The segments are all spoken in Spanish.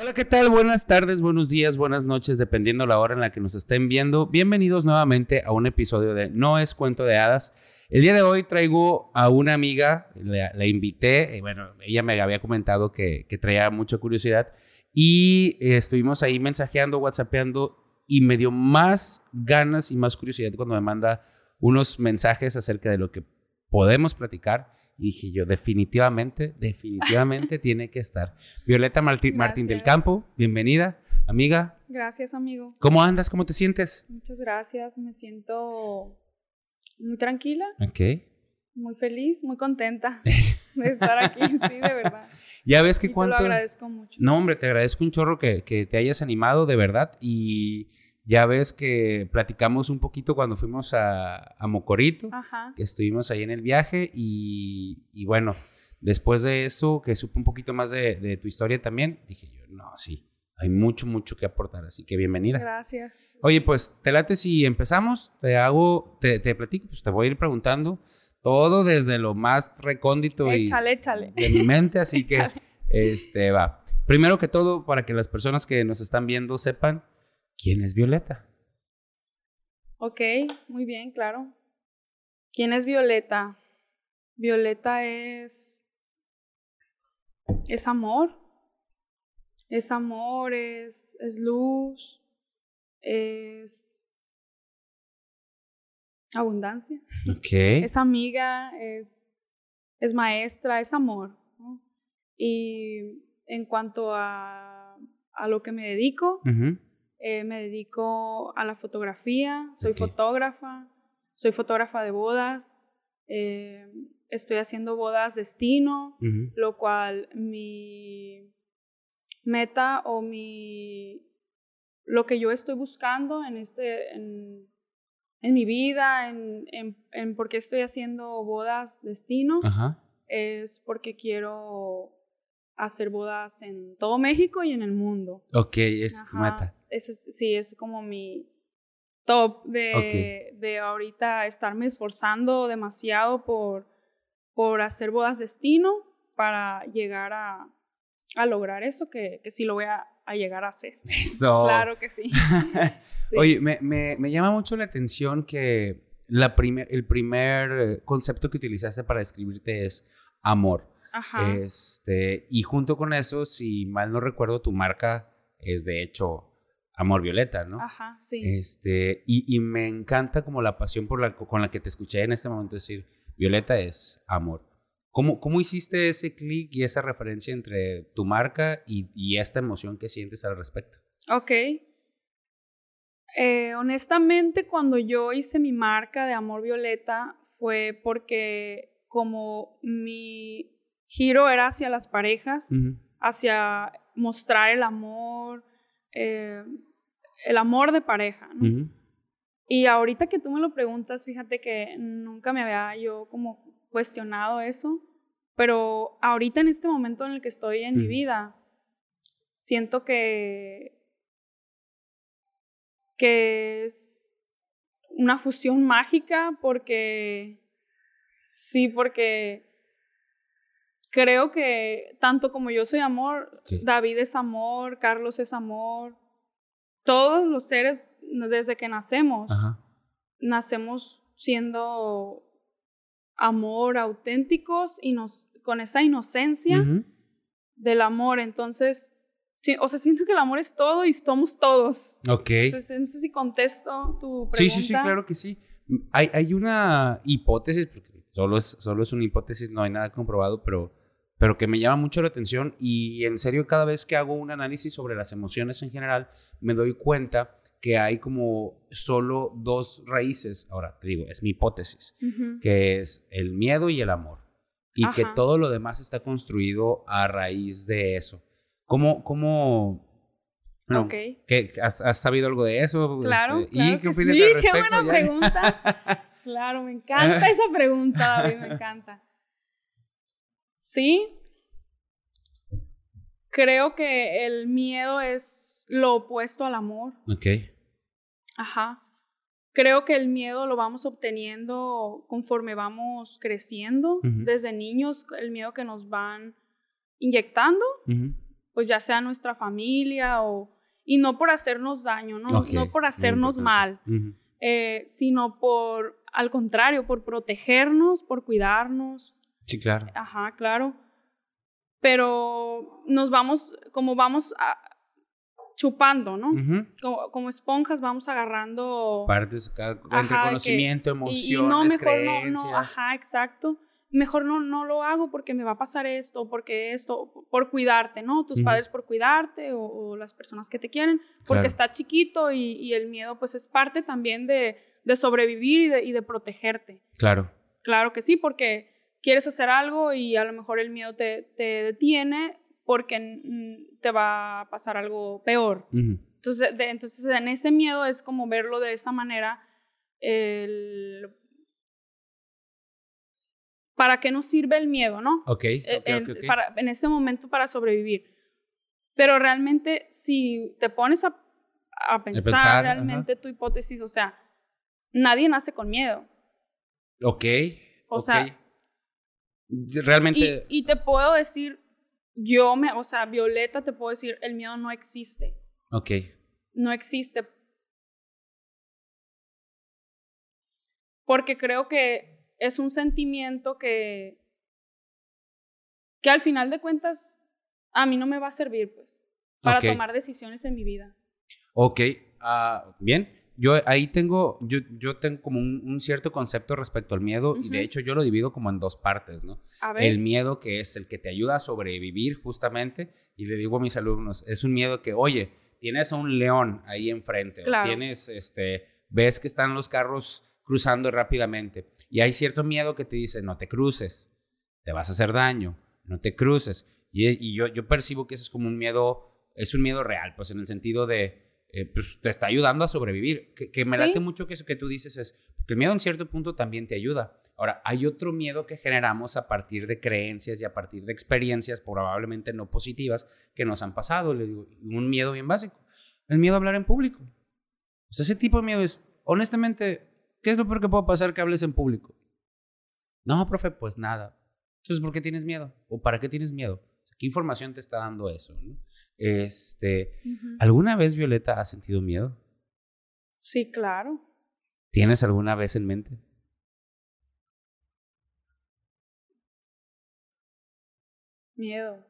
Hola, ¿qué tal? Buenas tardes, buenos días, buenas noches, dependiendo la hora en la que nos estén viendo. Bienvenidos nuevamente a un episodio de No es cuento de hadas. El día de hoy traigo a una amiga, la, invité, y bueno, ella me había comentado que, que traía mucha curiosidad y eh, estuvimos ahí mensajeando, whatsappeando y me dio más ganas y más curiosidad cuando me manda unos mensajes acerca de lo que podemos platicar. Y dije yo, definitivamente, definitivamente tiene que estar. Violeta Martín, Martín del. Campo, bienvenida, amiga. Gracias, amigo. ¿Cómo andas? ¿Cómo te sientes? Muchas gracias. Me siento muy tranquila, Ok. muy feliz, muy contenta de estar aquí, sí, de verdad. ya ves que Y te lo agradezco mucho. No, hombre, te agradezco un chorro que, que te hayas animado, de verdad. Y ya ves que platicamos un poquito cuando fuimos a, a Mocorito, Ajá. que estuvimos ahí en el viaje. Y, y bueno, después de eso, que supe un poquito más de, de tu historia también, dije yo, no, sí, hay mucho, mucho que aportar. Así que bienvenida. Gracias. Oye, pues, te late si empezamos, te hago, te, te platico, pues te voy a ir preguntando todo desde lo más recóndito y Échale, échale. de mi mente, así que, Échale. este, va. Primero que todo, para que las personas que nos están viendo sepan quién es Violeta. Ok, muy bien, claro. ¿Quién es Violeta? Violeta es. Es amor. Es amor, es, es luz, es abundancia. Ok. Es amiga, es, es maestra, es amor. ¿no? Y en cuanto a, a lo que me dedico. Eh, me dedico a la fotografía, soy fotógrafa, soy fotógrafa de bodas, eh, estoy haciendo bodas destino, lo cual mi meta o mi lo que yo estoy buscando en este en, en mi vida, en, en, en por qué estoy haciendo bodas destino, Ajá. es porque quiero hacer bodas en todo México y en el mundo. Ok, es tu meta. Ese es, sí, es como mi top de, de ahorita estarme esforzando demasiado por, por hacer bodas destino para llegar a, a lograr eso que, que sí lo voy a, a llegar a hacer. Eso. Claro que sí. Sí. Oye, me, me- me llama mucho la atención que la primer, el primer concepto que utilizaste para describirte es amor. Ajá. Este, y junto con eso, si mal no recuerdo, tu marca es de hecho Amor Violeta, ¿no? Ajá, sí. Este, y, y me encanta como la pasión por la, con la que te escuché en este momento decir, Violeta es amor. ¿Cómo, cómo hiciste ese clic y esa referencia entre tu marca y, y esta emoción que sientes al respecto? Ok. Eh, honestamente, cuando yo hice mi marca de Amor Violeta fue porque como mi giro era hacia las parejas, hacia mostrar el amor, eh, el amor de pareja. Y ahorita que tú me lo preguntas, fíjate que nunca me había yo como cuestionado eso, pero ahorita en este momento en el que estoy en mi vida, siento que que es una fusión mágica porque sí, porque creo que tanto como yo soy amor. David es amor, Carlos es amor, todos los seres desde que nacemos, Ajá. nacemos siendo amor auténticos y nos, con esa inocencia del amor. Entonces, sí, o sea, siento que el amor es todo y somos todos. Ok. Entonces, no sé si contesto tu pregunta. Sí, sí, sí, claro que sí. Hay, hay una hipótesis, porque solo es, solo es una hipótesis, no hay nada comprobado, pero, pero que me llama mucho la atención y en serio cada vez que hago un análisis sobre las emociones en general, me doy cuenta que hay como solo dos raíces. Ahora, te digo, es mi hipótesis, Ujú. que es el miedo y el amor. Y que Ajá. todo lo demás está construido a raíz de eso. ¿Cómo, cómo, bueno, Ok. ¿qué- has, has sabido algo de eso? Claro, Este, claro ¿Y qué que opinas sí, al qué respecto? buena Ya- pregunta. claro, me encanta esa pregunta, David, me encanta. Sí, creo que el miedo es lo opuesto al amor. Ok. Ajá. Creo que el miedo lo vamos obteniendo conforme vamos creciendo. Desde niños, el miedo que nos van inyectando, pues ya sea nuestra familia o... Y no por hacernos daño, ¿no? Por hacernos mal, eh, sino por, al contrario, por protegernos, por cuidarnos. Sí, claro. Ajá, claro. Pero nos vamos, como vamos a- chupando, ¿no? Como, como esponjas vamos agarrando... Partes entre conocimiento, y- y, emociones, no, mejor no, creencias. no, ajá, exacto. Mejor no, no lo hago porque me va a pasar esto, porque esto, por cuidarte, ¿no? Tus padres por cuidarte o, o las personas que te quieren, porque Claro. está chiquito y, y el miedo pues es parte también de, de sobrevivir y de, y de protegerte. Claro. Claro que sí, porque quieres hacer algo y a lo mejor el miedo te, te detiene porque te va a pasar algo peor. Entonces, de- entonces, en ese miedo es como verlo de esa manera. el- ¿Para qué nos sirve el miedo, no? Ok, Eh, ok, en, ok, ok. para- en ese momento para sobrevivir. Pero realmente, si te pones a, a pensar, pensar, realmente tu hipótesis, o sea, nadie nace con miedo. Ok. O sea, Realmente. Y, y te puedo decir, yo me, o sea, Violeta, te puedo decir, el miedo no existe. Ok. no existe. Porque creo que es un sentimiento que, que al final de cuentas a mí no me va a servir, pues, para tomar decisiones en mi vida. Ok. ah, bien. Yo ahí tengo, yo, yo tengo como un, un cierto concepto respecto al miedo y de hecho yo lo divido como en dos partes, ¿no? A ver, El miedo que es el que te ayuda a sobrevivir justamente y le digo a mis alumnos, es un miedo que, oye, tienes a un león ahí enfrente, o tienes, este, ves que están los carros cruzando rápidamente y hay cierto miedo que te dice, no te cruces, te vas a hacer daño, no te cruces. Y, y yo, yo percibo que eso es como un miedo, es un miedo real, pues en el sentido de, eh, pues te está ayudando a sobrevivir. Que, que me Sí. late mucho que eso que tú dices es, que el miedo en cierto punto también te ayuda. Ahora, hay otro miedo que generamos a partir de creencias y a partir de experiencias probablemente no positivas que nos han pasado. Le digo, un miedo bien básico, el miedo a hablar en público. O sea, ese tipo de miedo es, honestamente, ¿qué es lo peor que puede pasar que hables en público? No, profe, pues nada. Entonces, ¿por qué tienes miedo? ¿O para qué tienes miedo? ¿Qué información te está dando eso? no? Este. ¿Alguna vez, Violeta, has sentido miedo? sí, claro. ¿Tienes alguna vez en mente? Miedo.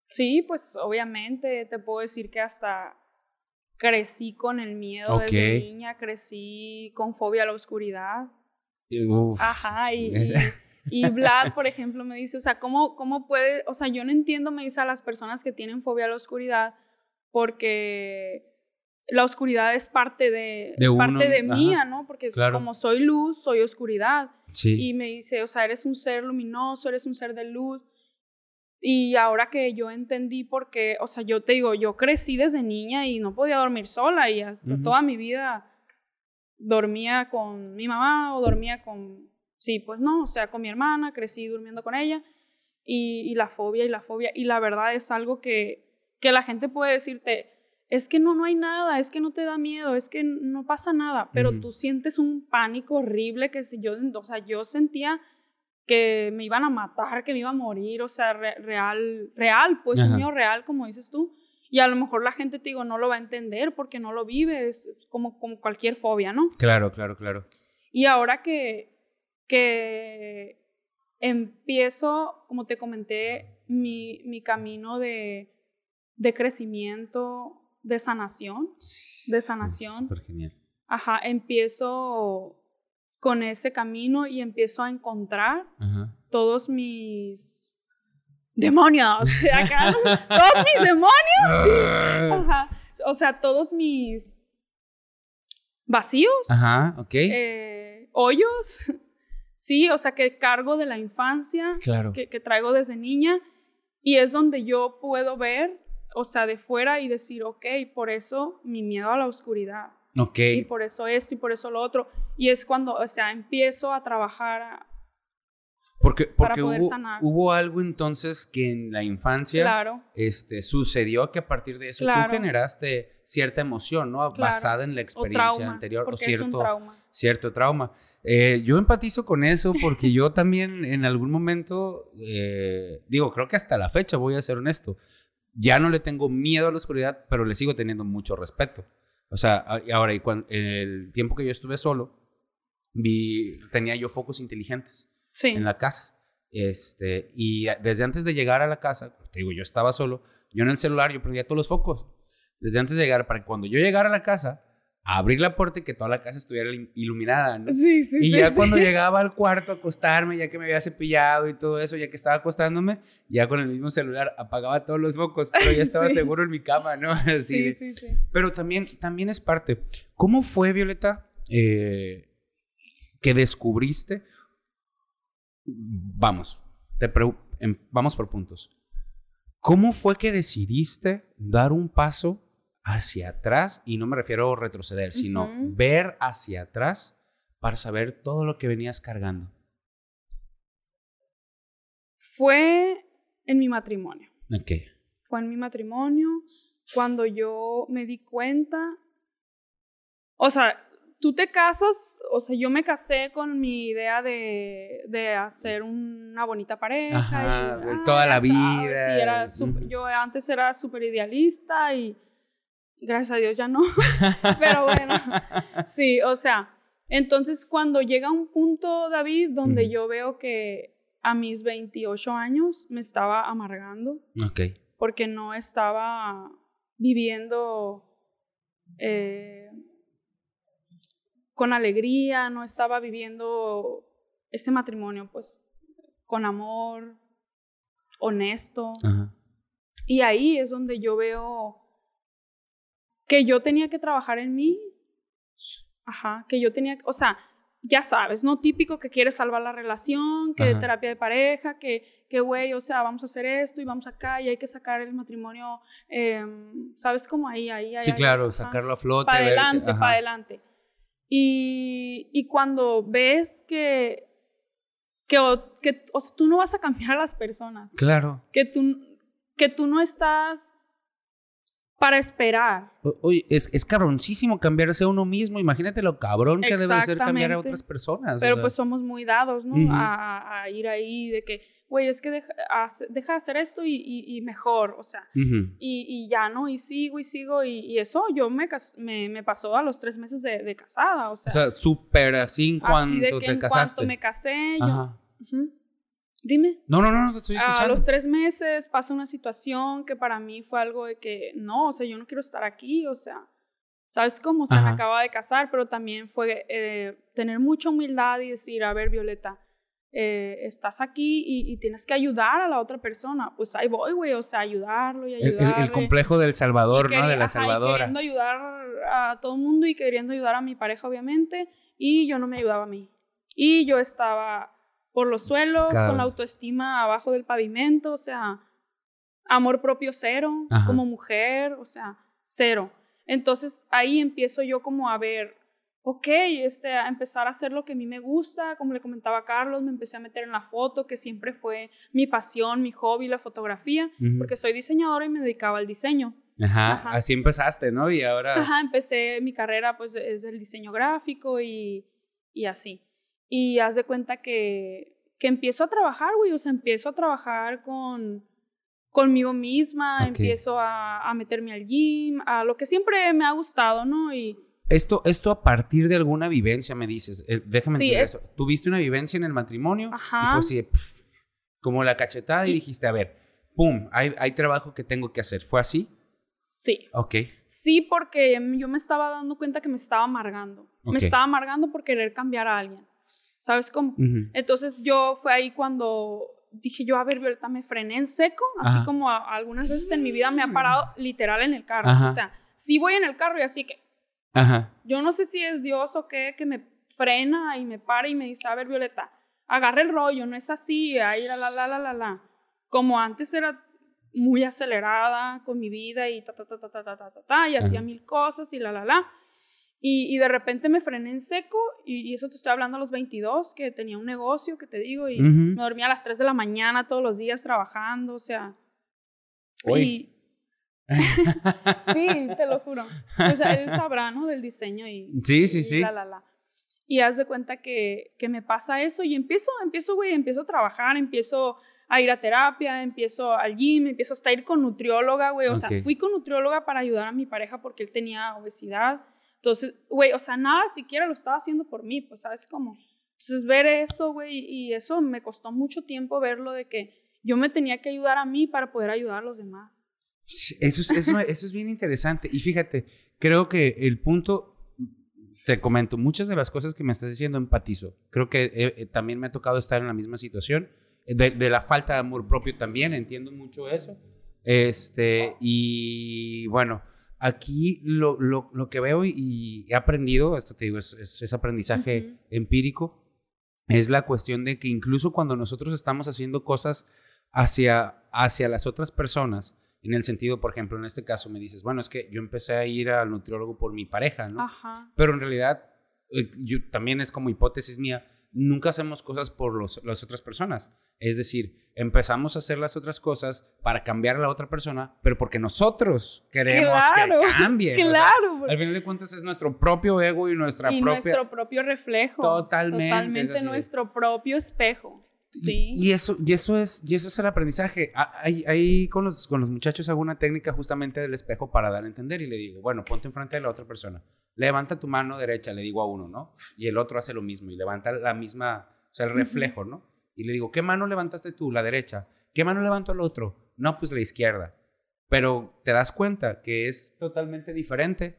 Sí, pues obviamente te puedo decir que hasta crecí con el miedo desde niña, crecí con fobia a la oscuridad. Uf. Ajá, y, y Vlad, por ejemplo, me dice, o sea, ¿cómo, ¿cómo puede? O sea, yo no entiendo, me dice a las personas que tienen fobia a la oscuridad, porque la oscuridad es parte de, De es uno, parte de ajá, mía, ¿no? Porque es claro. como soy luz, soy oscuridad. Sí. Y me dice, o sea, eres un ser luminoso, eres un ser de luz. Y ahora que yo entendí por qué, o sea, yo te digo, yo crecí desde niña y no podía dormir sola y hasta Ujú. toda mi vida dormía con mi mamá o dormía con, sí, pues no, o sea, con mi hermana, crecí durmiendo con ella y, y la fobia y la fobia. Y la verdad es algo que, que la gente puede decirte, es que no, no hay nada, es que no te da miedo, es que no pasa nada, pero tú sientes un pánico horrible que si yo, o sea, yo sentía que me iban a matar, que me iba a morir, o sea, re- real, real, pues Ajá. un miedo real, como dices tú. Y a lo mejor la gente, te digo, no lo va a entender porque no lo vive, es como, como cualquier fobia, ¿no? Claro, claro, claro. Y ahora que, que empiezo, como te comenté, mi, mi camino de, de crecimiento, de sanación, de sanación, Súper genial. ajá, empiezo con ese camino y empiezo a encontrar Ajá. todos mis demonios, acá, todos mis demonios, ajá, o sea, todos mis vacíos, Ajá, ok. eh, hoyos, sí, o sea, que cargo de la infancia, claro. que, que traigo desde niña, y es donde yo puedo ver, o sea, de fuera y decir, ok, por eso mi miedo a la oscuridad, Ok. y por eso esto y por eso lo otro. Y es cuando, o sea, empiezo a trabajar porque, para porque poder hubo, sanar. hubo algo entonces que en la infancia Claro. este, sucedió que a partir de eso Claro. tú generaste cierta emoción, ¿no? Claro. basada en la O experiencia trauma. anterior o cierto, trauma. cierto trauma. Eh, yo empatizo con eso porque yo también en algún momento, eh, digo, creo que hasta la fecha, voy a ser honesto, ya no le tengo miedo a la oscuridad, pero le sigo teniendo mucho respeto. O sea, y ahora, y cuan- el tiempo que yo estuve solo, vi, tenía yo focos inteligentes Sí. en la casa. Este, y desde antes de llegar a la casa, te digo, yo estaba solo, yo en el celular, yo prendía todos los focos. Desde antes de llegar, para que cuando yo llegara a la casa, abrir la puerta y que toda la casa estuviera ilu- iluminada, ¿no? Sí, sí, y sí, ya sí. cuando llegaba al cuarto a acostarme, ya que me había cepillado y todo eso, ya que estaba acostándome, ya con el mismo celular apagaba todos los focos, pero ya estaba Sí. seguro en mi cama, ¿no? Así Sí, sí, sí. Pero también, también es parte. ¿Cómo fue, Violeta, eh, que descubriste? Vamos, te em- vamos por puntos. ¿Cómo fue que decidiste dar un paso hacia atrás? Y no me refiero a retroceder, sino ver hacia atrás para saber todo lo que venías cargando. Fue en mi matrimonio. Ok. Fue en mi matrimonio cuando yo me di cuenta. O sea, tú te casas, o sea, yo me casé con mi idea de, de hacer una bonita pareja. Ajá, y, ah, toda la vida, sí, era y- sup- ujú. Yo antes era súper idealista y gracias a Dios ya no. Pero bueno, sí, o sea, entonces cuando llega un punto, David, donde yo veo que a mis 28 años me estaba amargando Ok. porque no estaba viviendo eh, con alegría, no estaba viviendo ese matrimonio pues con amor, honesto. Ajá. Y ahí es donde yo veo que yo tenía que trabajar en mí. Ajá, que yo tenía, o sea, ya sabes, ¿no? Típico que quieres salvar la relación, que Ajá. terapia de pareja, que, que, güey, o sea, vamos a hacer esto y vamos acá y hay que sacar el matrimonio, em, ¿sabes? Como ahí, ahí, ahí. Sí, ahí, claro, ajá. sacarlo a flote. Para adelante, para adelante. Y, y cuando ves que, que, o, que, o sea, tú no vas a cambiar a las personas, Claro. que tú, que tú no estás para esperar. O- Oye, es, es cabroncísimo cambiarse a uno mismo. Imagínate lo cabrón que debe ser cambiar a otras personas. o Pero sea. pues somos muy dados, ¿no? A, a- a ir ahí de que, güey, es que deja, de hacer esto y, y- y mejor, o sea, y, y ya, ¿no? Y sigo y sigo y, eso yo me, me, me pasó a los tres meses de, de casada, o sea, O sea, súper así en cuanto así de que te en casaste. cuanto me casé, yo... Ajá. Ujú. Dime. No, no, no, no te estoy A escuchando. los tres meses pasa una situación que para mí fue algo de que, no, o sea, yo no quiero estar aquí, o sea, ¿sabes cómo? O sea, me acaba de casar, pero también fue eh, tener mucha humildad y decir, a ver, Violeta, eh, estás aquí y, y tienes que ayudar a la otra persona. Pues ahí voy, güey, o sea, ayudarlo y El, el- ayudarle. el complejo del Salvador, ¿no? De la ajá, Salvadora. queriendo ayudar a todo el mundo y queriendo ayudar a mi pareja, obviamente, y yo no me ayudaba a mí. Y yo estaba por los suelos, Claro. con la autoestima abajo del pavimento, o sea, amor propio cero, Ajá. como mujer, o sea, cero. Entonces ahí empiezo yo como a ver, ok, este, a empezar a hacer lo que a mí me gusta, como le comentaba a Carlos, me empecé a meter en la foto, que siempre fue mi pasión, mi hobby, la fotografía, porque soy diseñadora y me dedicaba al diseño. Ajá, Ajá. así empezaste, ¿no? Y ahora... Ajá, empecé mi carrera pues es el diseño gráfico y, y así. Y haz de cuenta que, que empiezo a trabajar, güey, o sea, empiezo a trabajar con conmigo misma, Ok. empiezo a, a meterme al gym, a lo que siempre me ha gustado, ¿no? Y Esto, esto a partir de alguna vivencia, me dices. Eh, déjame Sí, es- eso. Tuviste una vivencia en el matrimonio y Ajá. fue así de, pf, como la cachetada y, Y- dijiste, a ver, pum, hay, hay trabajo que tengo que hacer. ¿Fue así? sí, Ok. sí, porque yo me estaba dando cuenta que me estaba amargando. Ok. Me estaba amargando por querer cambiar a alguien. ¿Sabes cómo? Ujú. Entonces yo fue ahí cuando dije yo, a ver, Violeta, me frené en seco, así Ajá. como a- algunas veces en mi vida me ha parado literal en el carro. Ajá. O sea, sí voy en el carro y así que Ajá. yo no sé si es Dios o qué, que me frena y me para y me dice, a ver, Violeta, agarra el rollo, no es así, ahí la, la, la, la, la, la. Como antes era muy acelerada con mi vida y ta, ta, ta, ta, ta, ta, ta, ta, y hacía mil cosas y la, la, la. Y, y de repente me frené en seco y, y eso te estoy hablando a los 22, que tenía un negocio, que te digo, y Ujú. me dormía a las 3 de la mañana todos los días trabajando, o sea... Uy. Y, sí, te lo juro. O sea, él sabrá, ¿no? Del diseño y... Sí, sí, y sí. La, la, la. Y haz de cuenta que, que me pasa eso y empiezo, empiezo, güey, empiezo a trabajar, empiezo a ir a terapia, empiezo al gym, empiezo hasta a ir con nutrióloga, güey. O Ok. sea, fui con nutrióloga para ayudar a mi pareja porque él tenía obesidad. Entonces, güey, o sea, nada siquiera lo estaba haciendo por mí, pues, ¿sabes cómo? Entonces, ver eso, güey, y eso me costó mucho tiempo verlo de que yo me tenía que ayudar a mí para poder ayudar a los demás. Eso es, eso, eso es bien interesante. Y fíjate, creo que el punto, te comento, muchas de las cosas que me estás diciendo empatizo. Creo que eh, eh, también me ha tocado estar en la misma situación. De, de la falta de amor propio también, entiendo mucho eso. Este, y bueno, aquí lo, lo, lo que veo y, y he aprendido, esto te digo, es, es, es aprendizaje empírico, es la cuestión de que incluso cuando nosotros estamos haciendo cosas hacia, hacia las otras personas, en el sentido, por ejemplo, en este caso me dices, bueno, es que yo empecé a ir al nutriólogo por mi pareja, ¿no? Ajá. Pero en realidad, eh, yo, también es como hipótesis mía, nunca hacemos cosas por los- las otras personas. Es decir, empezamos a hacer las otras cosas para cambiar a la otra persona, pero porque nosotros queremos Claro, que cambie. o sea, Claro, güey. al final de cuentas es nuestro propio ego y nuestra y propia... nuestro propio reflejo. Totalmente, Totalmente nuestro propio espejo. Sí. Y, y eso, y, eso es, y eso es el aprendizaje. Ahí, ahí con, los, con los muchachos hago una técnica justamente del espejo para dar a entender y le digo, bueno, ponte enfrente de la otra persona. Levanta tu mano derecha, le digo a uno, ¿no? Y el otro hace lo mismo y levanta la misma, o sea, el reflejo, ¿no? Y le digo, ¿qué mano levantaste tú? La derecha. ¿Qué mano levantó el otro? No, pues la izquierda. Pero te das cuenta que es totalmente diferente.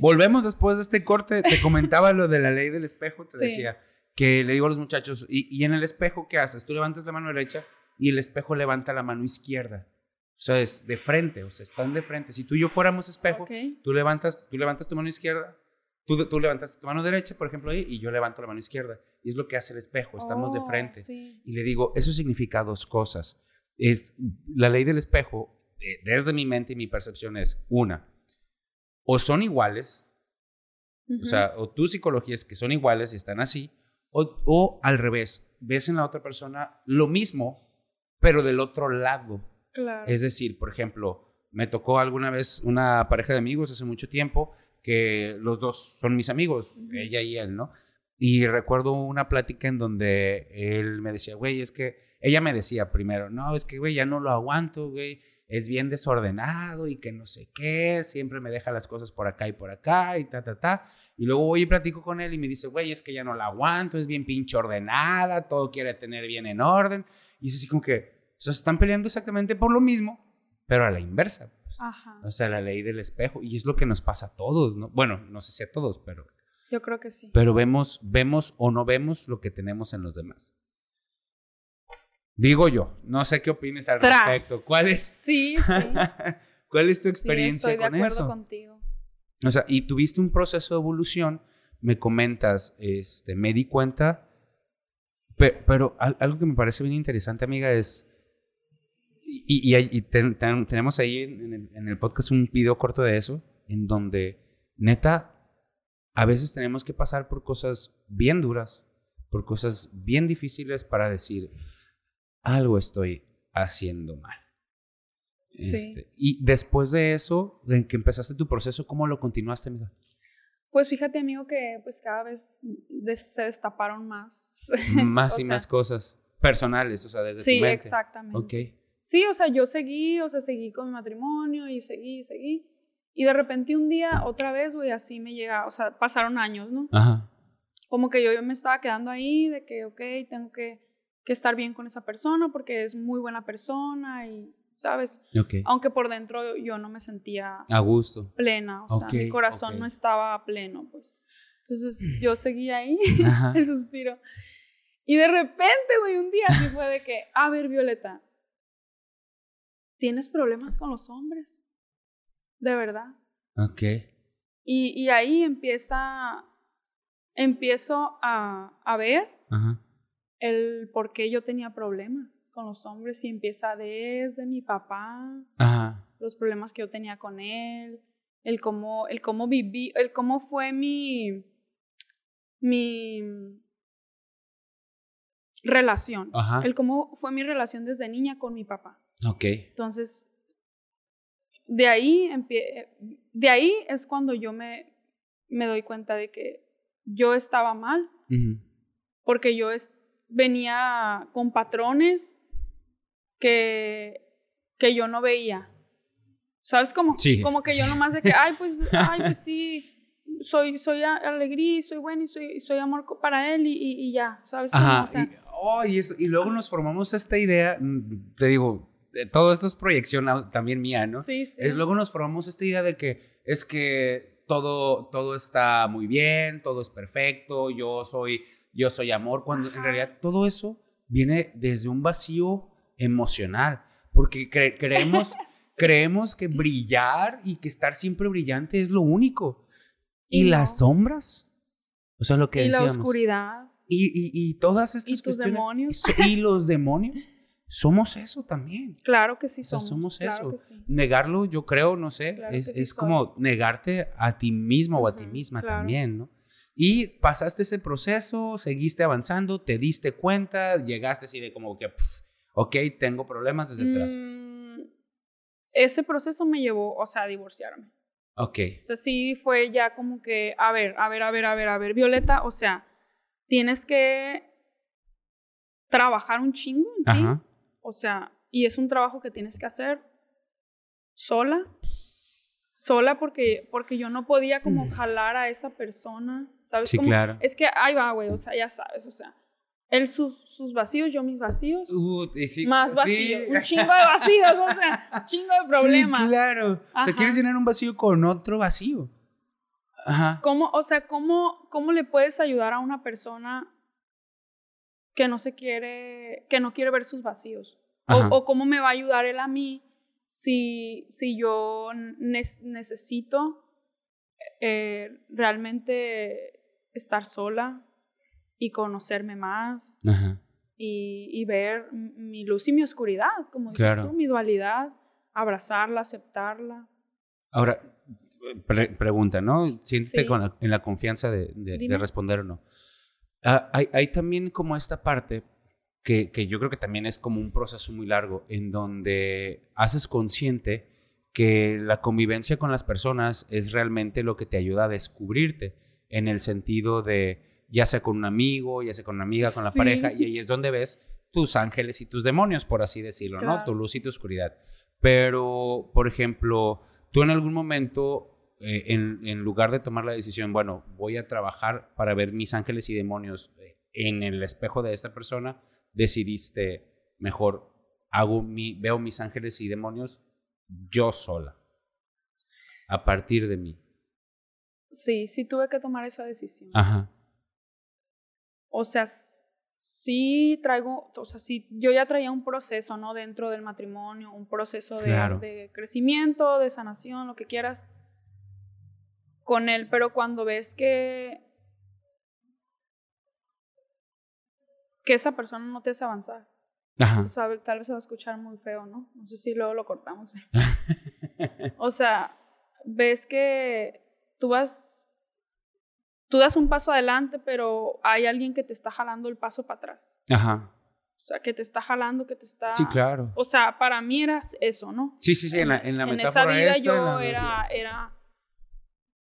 Volvemos después de este corte. Te comentaba lo de la ley del espejo. Te Sí. decía que le digo a los muchachos, y, y en el espejo, ¿qué haces? Tú levantas la mano derecha y el espejo levanta la mano izquierda. O sea, es de frente, o sea, están de frente. Si tú y yo fuéramos espejo, tú, levantas, tú levantas tu mano izquierda, tú, tú levantas tu mano derecha, por ejemplo, ahí, y yo levanto la mano izquierda. Y es lo que hace el espejo, estamos de Oh, frente. sí. Y le digo, eso significa dos cosas. Es, la ley del espejo, eh, desde mi mente y mi percepción es, una, o son iguales, o sea, o tu psicología es que son iguales y están así, o, o al revés, ves en la otra persona lo mismo, pero del otro lado. claro. Es decir, por ejemplo, me tocó alguna vez una pareja de amigos hace mucho tiempo que los dos son mis amigos, ella y él, ¿no? Y recuerdo una plática en donde él me decía, güey, es que ella me decía primero, no, es que, güey, ya no lo aguanto, güey, es bien desordenado y que no sé qué, siempre me deja las cosas por acá y por acá y ta, ta, ta. Y luego voy y platico con él y me dice, güey, es que ya no la aguanto, es bien pinche ordenada, todo quiere tener bien en orden. Y es así como que, o sea, se están peleando exactamente por lo mismo, pero a la inversa. pues. Ajá. O sea, la ley del espejo. Y es lo que nos pasa a todos, ¿no? Bueno, no sé si a todos, pero, Yo creo que sí. pero vemos, vemos o no vemos lo que tenemos en los demás. Digo yo, no sé qué opines al Tras. respecto. ¿Cuál es, Sí, sí. ¿Cuál es tu sí, experiencia estoy de acuerdo eso? contigo. O sea, y tuviste un proceso de evolución, me comentas, este, me di cuenta, pe- pero, al- algo que me parece bien interesante, amiga, es, y, y, y ten- ten- tenemos ahí en el, en el podcast un video corto de eso, en donde, neta, a veces tenemos que pasar por cosas bien duras, por cosas bien difíciles para decir, algo estoy haciendo mal. Sí. Este, y después de eso, en que empezaste tu proceso, ¿cómo lo continuaste, amiga? Pues fíjate, amigo, que pues cada vez des- se destaparon más. Más y sea, más cosas personales, o sea, desde Sí, tu mente. exactamente. Ok. Sí, o sea, yo seguí, o sea, seguí con mi matrimonio y seguí, seguí. Y de repente un día, otra vez, güey, así me llega, o sea, pasaron años, ¿no? Ajá. Como que yo, yo me estaba quedando ahí de que, ok, tengo que, que estar bien con esa persona porque es muy buena persona y, ¿sabes? Ok. Aunque por dentro yo no me sentía A gusto. plena, o sea, mi corazón ok. no estaba pleno, pues. Entonces yo seguía ahí, el suspiro. Y de repente, güey, un día así fue de que, a ver, Violeta, ¿tienes problemas con los hombres? De verdad. Ok. Y, y ahí empieza, empiezo a, a ver Ajá. El por qué yo tenía problemas con los hombres y empieza desde mi papá, Ajá. los problemas que yo tenía con él, el cómo, el cómo viví, el cómo fue mi, mi relación. Ajá. El cómo fue mi relación desde niña con mi papá. Ok. Entonces, de ahí, de ahí es cuando yo me, me doy cuenta de que yo estaba mal, porque yo es- venía con patrones que, que yo no veía. ¿Sabes? Como, Sí. como que yo nomás de que, ay, pues, ay, pues sí, soy, soy alegría y soy bueno y soy, soy amor para él y, y- y ya, ¿sabes? Como, Ajá. o sea, y, oh, y, eso- y luego nos formamos esta idea, mm, te digo, todo esto es proyección también mía, ¿no? sí, sí. Es, luego nos formamos esta idea de que es que todo, todo está muy bien, todo es perfecto, yo soy, yo soy amor, cuando en realidad todo eso viene desde un vacío emocional, porque cre- creemos, creemos que brillar y que estar siempre brillante es lo único. Y, Y no. las sombras, o sea, lo que y la decíamos. oscuridad. Y, y, y todas estas Y tus cuestiones- demonios. Y, los demonios, somos eso también. Claro que sí O sea, somos. somos claro eso. sí. Negarlo, yo creo, no sé, Claro es, sí es como negarte a ti mismo o a ti misma claro. también, ¿no? Y pasaste ese proceso, seguiste avanzando, te diste cuenta, llegaste así de como que, pf, ok, tengo problemas desde atrás. Mm, ese proceso me llevó, o sea, a divorciarme. Ok, O sea, sí fue ya como que, a ver, a ver, a ver, a ver, a ver, Violeta, o sea, tienes que trabajar un chingo en ti. O sea, y es un trabajo que tienes que hacer sola. Sola porque, porque yo no podía como jalar a esa persona, ¿sabes? Mm. sí, cómo? claro. Es que ahí va, güey, o sea, ya sabes, o sea, él sus, sus vacíos, yo mis vacíos. Uh, sí, más sí. vacíos, un chingo de vacíos, o sea, un chingo de problemas. Sí, claro. O sea, Ajá. quieres llenar un vacío con otro vacío. Ajá. ¿Cómo, o sea, cómo, cómo le puedes ayudar a una persona que no se quiere, que no quiere ver sus vacíos? O, Ajá. o cómo me va a ayudar él a mí si, si yo nes- necesito eh, realmente estar sola y conocerme más Ajá. y, y ver mi luz y mi oscuridad, como dices Claro. tú, mi dualidad, abrazarla, aceptarla. Ahora, pre- pregunta, ¿no? Siéntete Sí. con la- en la confianza de, de- de responder o no. Ah, hay, hay también como esta parte que, que yo creo que también es como un proceso muy largo en donde haces consciente que la convivencia con las personas es realmente lo que te ayuda a descubrirte en el sentido de ya sea con un amigo, ya sea con una amiga, con la Sí. pareja, y ahí es donde ves tus ángeles y tus demonios, por así decirlo, ¿no? Claro. Tu luz y tu oscuridad. Pero, por ejemplo, tú en algún momento, eh, en, en lugar de tomar la decisión, bueno, voy a trabajar para ver mis ángeles y demonios eh, en el espejo de esta persona, decidiste mejor hago mi, veo mis ángeles y demonios yo sola, a partir de mí. Sí, sí tuve que tomar esa decisión. Ajá. O sea, sí traigo, o sea, sí, yo ya traía un proceso, ¿no? Dentro del matrimonio, un proceso de, Claro. de crecimiento, de sanación, lo que quieras, con él, pero cuando ves que, que esa persona no te hace avanzar, Ajá. sabe- tal vez se va a escuchar muy feo, ¿no? No sé si luego lo cortamos. o sea, ves que tú vas, tú das un paso adelante, pero hay alguien que te está jalando el paso para atrás. Ajá. O sea, que te está jalando, que te está... Sí, claro. O sea, para mí era eso, ¿no? Sí, sí, sí, en la, en la en metáfora esa vida esta, yo la- era, era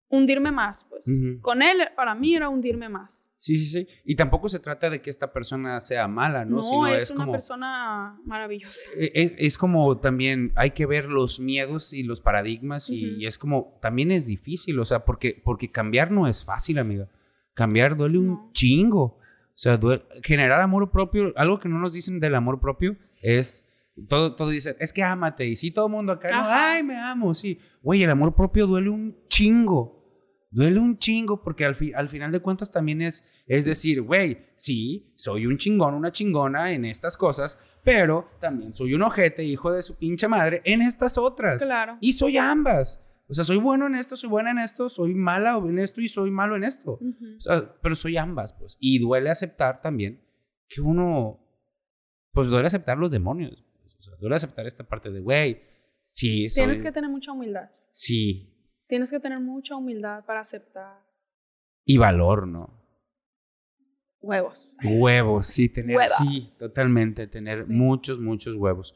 hundirme más, pues. Con él, para mí era hundirme más. Sí, sí, sí. Y tampoco se trata de que esta persona sea mala, ¿no? No, Sino es, es, una como... persona maravillosa. e- Es, es como también hay que ver los miedos y los paradigmas y, es como también es difícil, o sea, porque, porque cambiar no es fácil, amiga. Cambiar duele un No. chingo. O sea, duele- generar amor propio, algo que no nos dicen del amor propio es, todo, todo dice, es que ámate. Y sí, todo el mundo acá, no, ay, me amo, sí. Güey, el amor propio duele un chingo. Duele un chingo porque al, fi- al final de cuentas también es, es decir, güey, sí, soy un chingón, una chingona en estas cosas, pero también soy un ojete, hijo de su pinche madre, en estas otras. Claro. Y soy ambas. O sea, soy bueno en esto, soy buena en esto, soy mala en esto y soy malo en esto. Ujú. O sea, pero soy ambas, pues. Y duele aceptar también que uno, pues duele aceptar los demonios. Sea, duele aceptar esta parte de, güey, sí, soy... Tienes que tener mucha humildad. Sí. Tienes que tener mucha humildad para aceptar. Y valor, ¿no? Huevos. Huevos, sí, tener, Huevas. sí, totalmente, tener Sí. muchos, muchos huevos.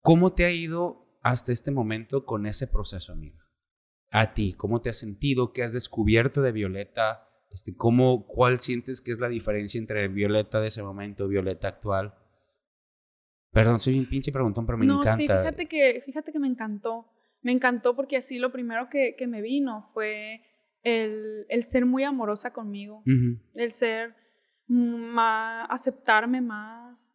¿Cómo te ha ido hasta este momento con ese proceso, amiga? A ti, ¿cómo te has sentido? ¿Qué has descubierto de Violeta? Este, ¿cómo, ¿Cuál sientes que es la diferencia entre Violeta de ese momento y Violeta actual? Perdón, soy un pinche preguntón, pero me no, encanta. sí, fíjate que, fíjate que me encantó. Me encantó porque así lo primero que, que me vino fue el, el ser muy amorosa conmigo. El ser más, aceptarme más.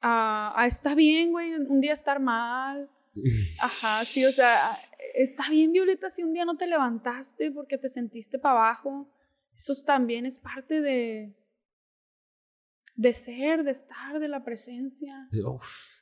A, a está bien, güey, un día estar mal. Ajá, sí, o sea, está bien, Violeta, si un día no te levantaste porque te sentiste para abajo. Eso también es parte de, de ser, de estar, de la presencia. Uf.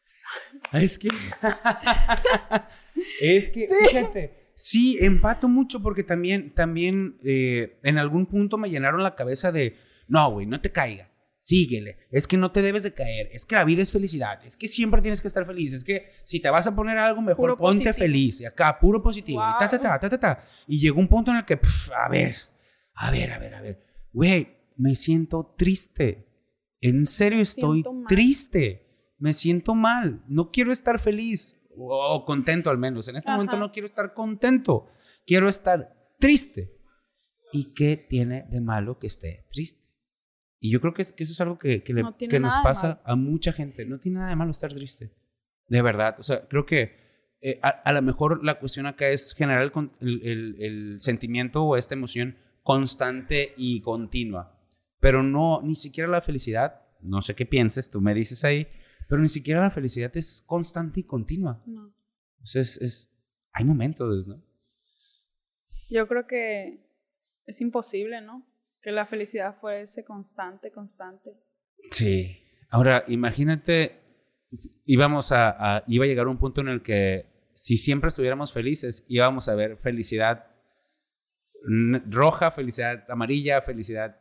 Es que. es que, Sí. fíjate. Sí, empato mucho porque también, también eh, en algún punto me llenaron la cabeza de: no, güey, no te caigas. Síguele. Es que no te debes de caer. Es que la vida es felicidad. Es que siempre tienes que estar feliz. Es que si te vas a poner algo, mejor Puro ponte positivo. feliz. Y acá, puro positivo. Y ta, ta, ta, Wow. ta, ta, ta. Y llegó un punto en el que, a ver, a ver, a ver, a ver. Güey, me siento triste. En serio estoy triste. Me siento mal. No quiero estar feliz. O, contento al menos. En este Ajá. momento no quiero estar contento. Quiero estar triste. ¿Y qué tiene de malo que esté triste? Y yo creo que, es- que eso es algo que, que le- No tiene que nos pasa a mucha gente. No tiene nada de malo estar triste. De verdad. O sea, creo que eh, a, a lo mejor la cuestión acá es generar el- el sentimiento o esta emoción constante y continua. Pero no, ni siquiera la felicidad, no sé qué pienses, tú me dices ahí, pero ni siquiera la felicidad es constante y continua. No. O sea, es, es- hay momentos, ¿no? Yo creo que es imposible, ¿no? Que la felicidad fuese constante, constante. Sí. Ahora, imagínate, íbamos a, a- iba a llegar un punto en el que si siempre estuviéramos felices, íbamos a ver felicidad roja, felicidad amarilla, felicidad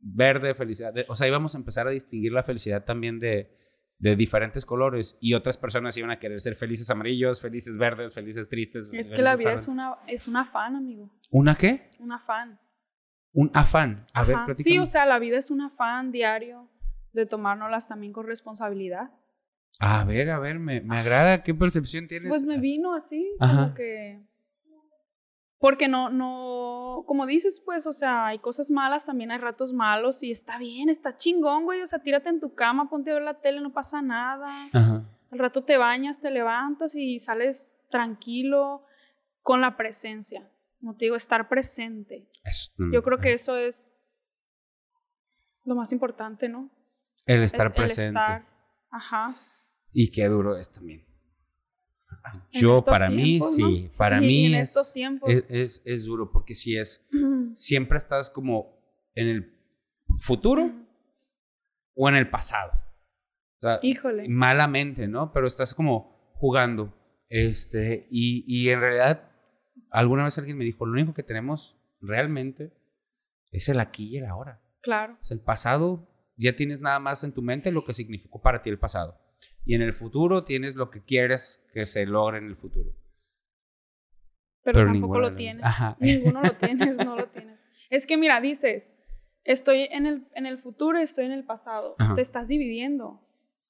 verde, felicidad... de- o sea, íbamos a empezar a distinguir la felicidad también de, de diferentes colores y otras personas iban a querer ser felices amarillos, felices verdes, felices tristes. Es que la vida es, una, es un afán, amigo. ¿Una qué? Un afán. Un afán. A ver, Ajá. platícame. Sí, o sea, la vida es un afán diario de tomárnoslas también con responsabilidad. A ver, a ver, me, me agrada. ¿Qué percepción tienes? Pues me vino así, Ajá. como que... Porque no, no, como dices, pues, o sea, hay cosas malas, también hay ratos malos y está bien, está chingón, güey, o sea, tírate en tu cama, ponte a ver la tele, no pasa nada. Ajá. Al rato te bañas, te levantas y sales tranquilo con la presencia. Como te digo, estar presente. Eso, Yo creo que eso es lo más importante, ¿no? El estar Es presente. El estar, ajá. Y qué duro es también. Yo, para mí, sí. Para Y- mí en es, estos tiempos. es, es, es duro porque si es, siempre estás como en el futuro o en el pasado. O sea, Híjole. malamente, ¿no? Pero estás como jugando. Este, y, y en realidad, alguna vez alguien me dijo, lo único que tenemos realmente es el aquí y el ahora. Claro. O sea, el pasado ya tienes nada más en tu mente lo que significó para ti el pasado. Y en el futuro tienes lo que quieres que se logre en el futuro. Pero, Pero tampoco lo tienes. Ajá. Ninguno lo tienes, no lo tienes. Es que mira, dices, estoy en el, en el futuro, estoy en el pasado. Ajá. Te estás dividiendo.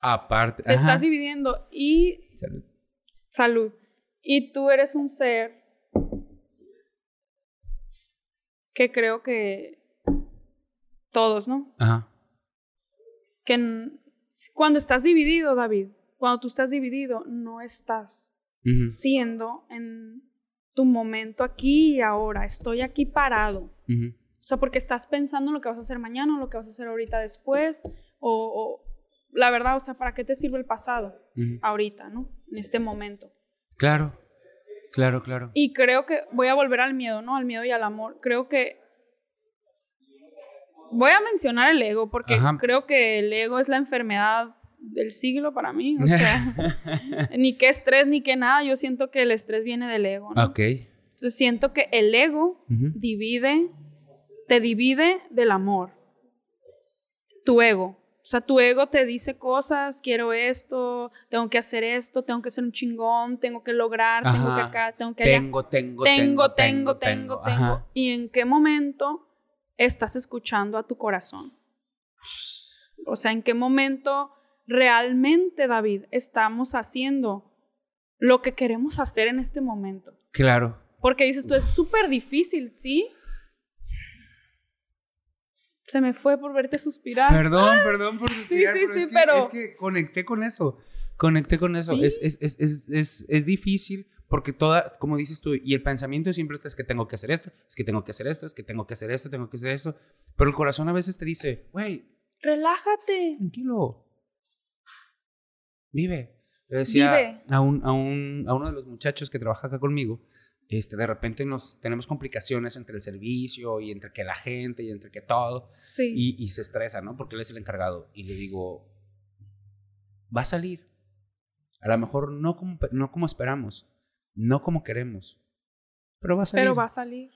Aparte. Te estás dividiendo y Salud. salud. Y tú eres un ser que creo que todos, ¿no? Ajá. Que cuando estás dividido, David, cuando tú estás dividido, no estás siendo en tu momento aquí y ahora. Estoy aquí parado. O sea, porque estás pensando en lo que vas a hacer mañana o lo que vas a hacer ahorita después. O, o- la verdad, o sea, ¿para qué te sirve el pasado ahorita, no? En este momento. Claro. Claro, claro. Y creo que voy a volver al miedo, ¿no? Al miedo y al amor. Creo que voy a mencionar el ego porque Ajá. creo que el ego es la enfermedad del siglo para mí. O sea, ni qué estrés ni qué nada. Yo siento que el estrés viene del ego, ¿no? ok. Entonces siento que el ego Ujú. divide, te divide del amor. Tu ego. O sea, tu ego te dice cosas, quiero esto, tengo que hacer esto, tengo que ser un chingón, tengo que lograr, tengo que acá, tengo que allá. Tengo, tengo, tengo, tengo, tengo, tengo. ¿Y en qué momento estás escuchando a tu corazón? O sea, ¿en qué momento realmente, David, estamos haciendo lo que queremos hacer en este momento? Claro. Porque dices tú, es súper difícil, ¿sí? Se me fue por verte suspirar. Perdón, perdón por suspirar. Sí, sí, pero sí, es que, pero- Es que conecté con eso. Conecté con eso. Sí. Es, es, es, es, es, es difícil porque toda, como dices tú, y el pensamiento siempre está, es que tengo que hacer esto, es que tengo que hacer esto, es que tengo que hacer esto, tengo que hacer esto. Pero el corazón a veces te dice, güey, Relájate. tranquilo. Vive. Le decía Vive. A, un, a, un, a uno de los muchachos que trabaja acá conmigo, este, de repente nos tenemos complicaciones entre el servicio y entre que la gente y entre que todo. Sí. Y, y se estresa, ¿no? Porque él es el encargado. Y le digo, va a salir. A lo mejor no como, no como esperamos, no como queremos, pero va a salir. pero va a salir.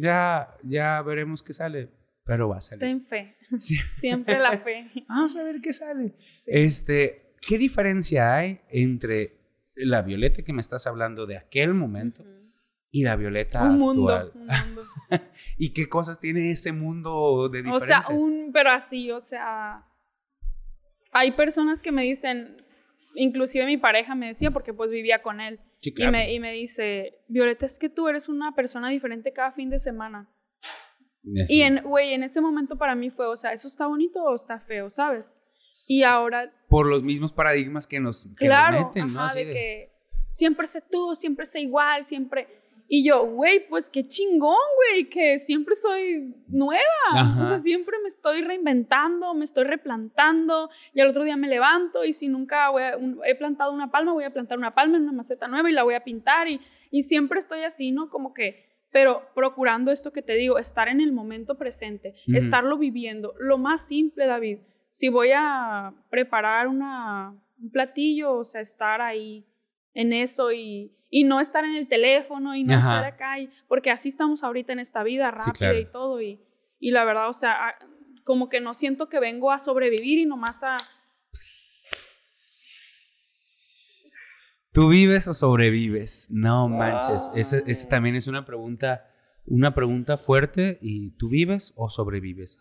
Ya, ya veremos qué sale, pero va a salir. Ten fe. Sí. Siempre la fe. Vamos a ver qué sale. Sí. Este, ¿qué diferencia hay entre la Violeta que me estás hablando de aquel momento y la Violeta Un mundo. actual? Un mundo. ¿Y qué cosas tiene ese mundo de O diferente? sea, un, pero así, o sea, hay personas que me dicen, inclusive mi pareja me decía, porque pues vivía con él, Sí, y, me, y me dice, Violeta, es que tú eres una persona diferente cada fin de semana. Así. Y en, güey, en ese momento para mí fue, o sea, ¿eso está bonito o está feo, sabes? Y ahora, por los mismos paradigmas que nos, que claro, nos meten, ¿no? ajá, Así de, de- que siempre sé tú, siempre sé igual, siempre... Y yo, güey, pues qué chingón, güey, que siempre soy nueva. Ajá. O sea, siempre me estoy reinventando, me estoy replantando y al otro día me levanto y si nunca voy a- un- he plantado una palma, voy a plantar una palma en una maceta nueva y la voy a pintar y, y siempre estoy así, ¿no? Como que, pero procurando esto que te digo, estar en el momento presente, estarlo viviendo. Lo más simple, David, si voy a preparar una, un platillo, o sea, estar ahí en eso y, y no estar en el teléfono y no Ajá. estar acá, y- porque así estamos ahorita en esta vida rápida Sí, claro. y todo. Y, y la verdad, o sea, a- como que no siento que vengo a sobrevivir y nomás a... ¿Tú vives o sobrevives? No manches. Ese, ese también es una pregunta, una pregunta fuerte. ¿Y tú vives o sobrevives?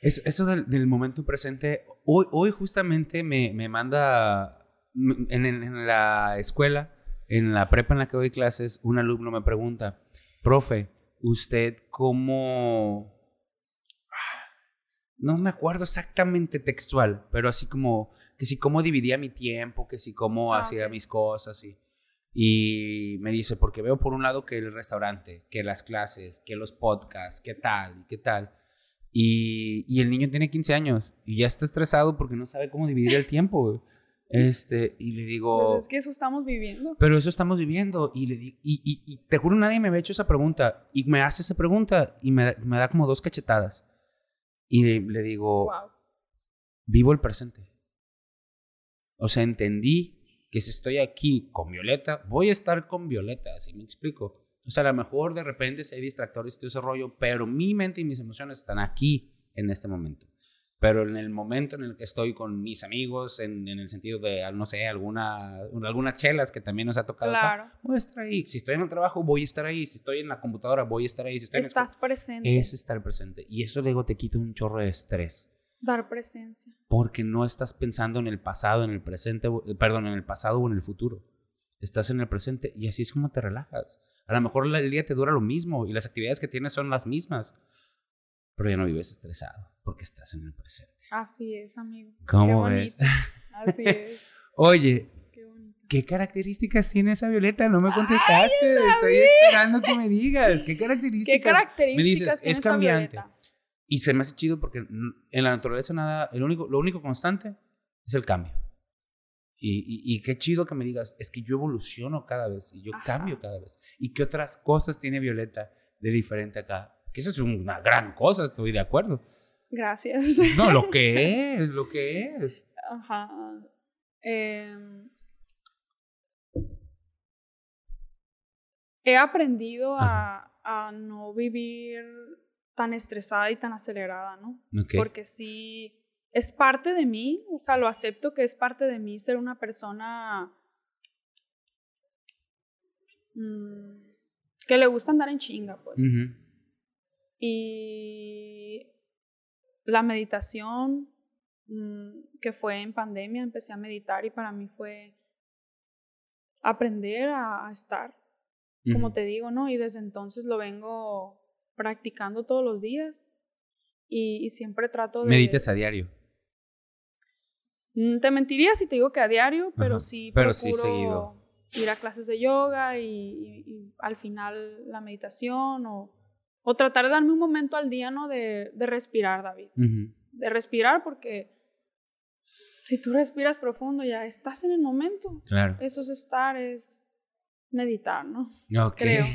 Es- eso del, del momento presente. Hoy, hoy justamente me, me manda en, en- en la escuela, en la prepa en la que doy clases, un alumno me pregunta, profe, ¿usted cómo... No me acuerdo exactamente textual, pero así como que si cómo dividía mi tiempo, que si cómo Ah, hacía mis cosas y, y me dice, porque veo por un lado que el restaurante, que las clases, que los podcasts, qué tal y qué tal. Y, y el niño tiene 15 años y ya está estresado porque no sabe cómo dividir el tiempo. Este, y le digo, Pues es que eso estamos viviendo. pero eso estamos viviendo. Y, le di- y, y- y te juro, nadie me había hecho esa pregunta. Y me hace esa pregunta y me, me da como dos cachetadas. Y le, le digo, Wow. vivo el presente. O sea, entendí que si estoy aquí con Violeta, voy a estar con Violeta, así me explico. O sea, a lo mejor de repente si hay distractores y todo ese rollo, pero mi mente y mis emociones están aquí en este momento. Pero en el momento en el que estoy con mis amigos, en, en el sentido de, no sé, alguna, algunas chelas que también nos ha tocado acá, Claro. voy a estar ahí. Si estoy en el trabajo, voy a estar ahí. Si estoy en la computadora, voy a estar ahí. Si estoy en Estás presente. es estar presente. Y eso luego te quita un chorro de estrés. Dar presencia. Porque no estás pensando en el pasado, en el presente, eh, perdón, en el pasado o en el futuro. Estás en el presente y así es como te relajas. A lo mejor el día te dura lo mismo y las actividades que tienes son las mismas. Pero ya no vives estresado porque estás en el presente. Así es, amigo. ¿Cómo Qué ves? Así es. Oye, Qué. ¿qué características tiene esa Violeta? No me contestaste. Estoy esperando que me digas. ¿Qué características? ¿Qué características me dices, tiene es cambiante. Y se me hace chido porque en la naturaleza nada, el único, lo único constante es el cambio. Y, y, y qué chido que me digas, es que yo evoluciono cada vez y yo Ajá. cambio cada vez. ¿Y qué otras cosas tiene Violeta de diferente acá? Que eso es una gran cosa, estoy de acuerdo. Gracias. No, lo que es, lo que es. Ajá. Em, he aprendido a, a no vivir tan estresada y tan acelerada, ¿no? Porque sí, es parte de mí, o sea, lo acepto que es parte de mí ser una persona mm, que le gusta andar en chinga, pues. Y la meditación, mm, que fue en pandemia, empecé a meditar y para mí fue aprender a, estar, como te digo, ¿no? Y desde entonces lo vengo practicando todos los días y, siempre trato de... ¿Medites a diario? Mm, te mentiría si te digo que a diario, pero sí pero sí seguido. ir a clases de yoga y, al final la meditación o, o, tratar de darme un momento al día, ¿no? De, de respirar, David. De respirar porque si tú respiras profundo ya estás en el momento. Claro. Eso es estar, es meditar, ¿no? Ok. Creo,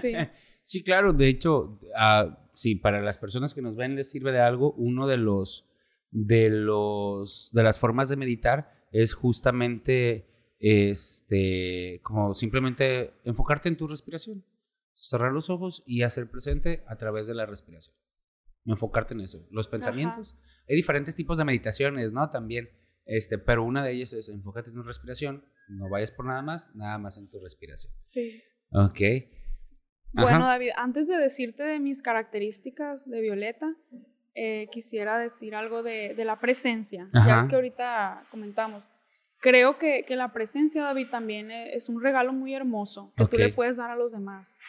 sí. sí, claro. De hecho, uh, sí, para las personas que nos ven les sirve de algo. Uno de los de los de las formas de meditar es justamente este como simplemente enfocarte en tu respiración. Cerrar los ojos y hacer presente a través de la respiración. Enfocarte en eso. Los pensamientos. Hay diferentes tipos de meditaciones, ¿no? También. Este, pero una de ellas es enfócate en tu respiración. No vayas por nada más, nada más en tu respiración. Sí. Ok. Bueno, David, antes de decirte de mis características de Violeta, eh, quisiera decir algo de, de la presencia. Ya ves que ahorita comentamos. Creo que, que, la presencia, David, también e, es un regalo muy hermoso que tú le puedes dar a los demás.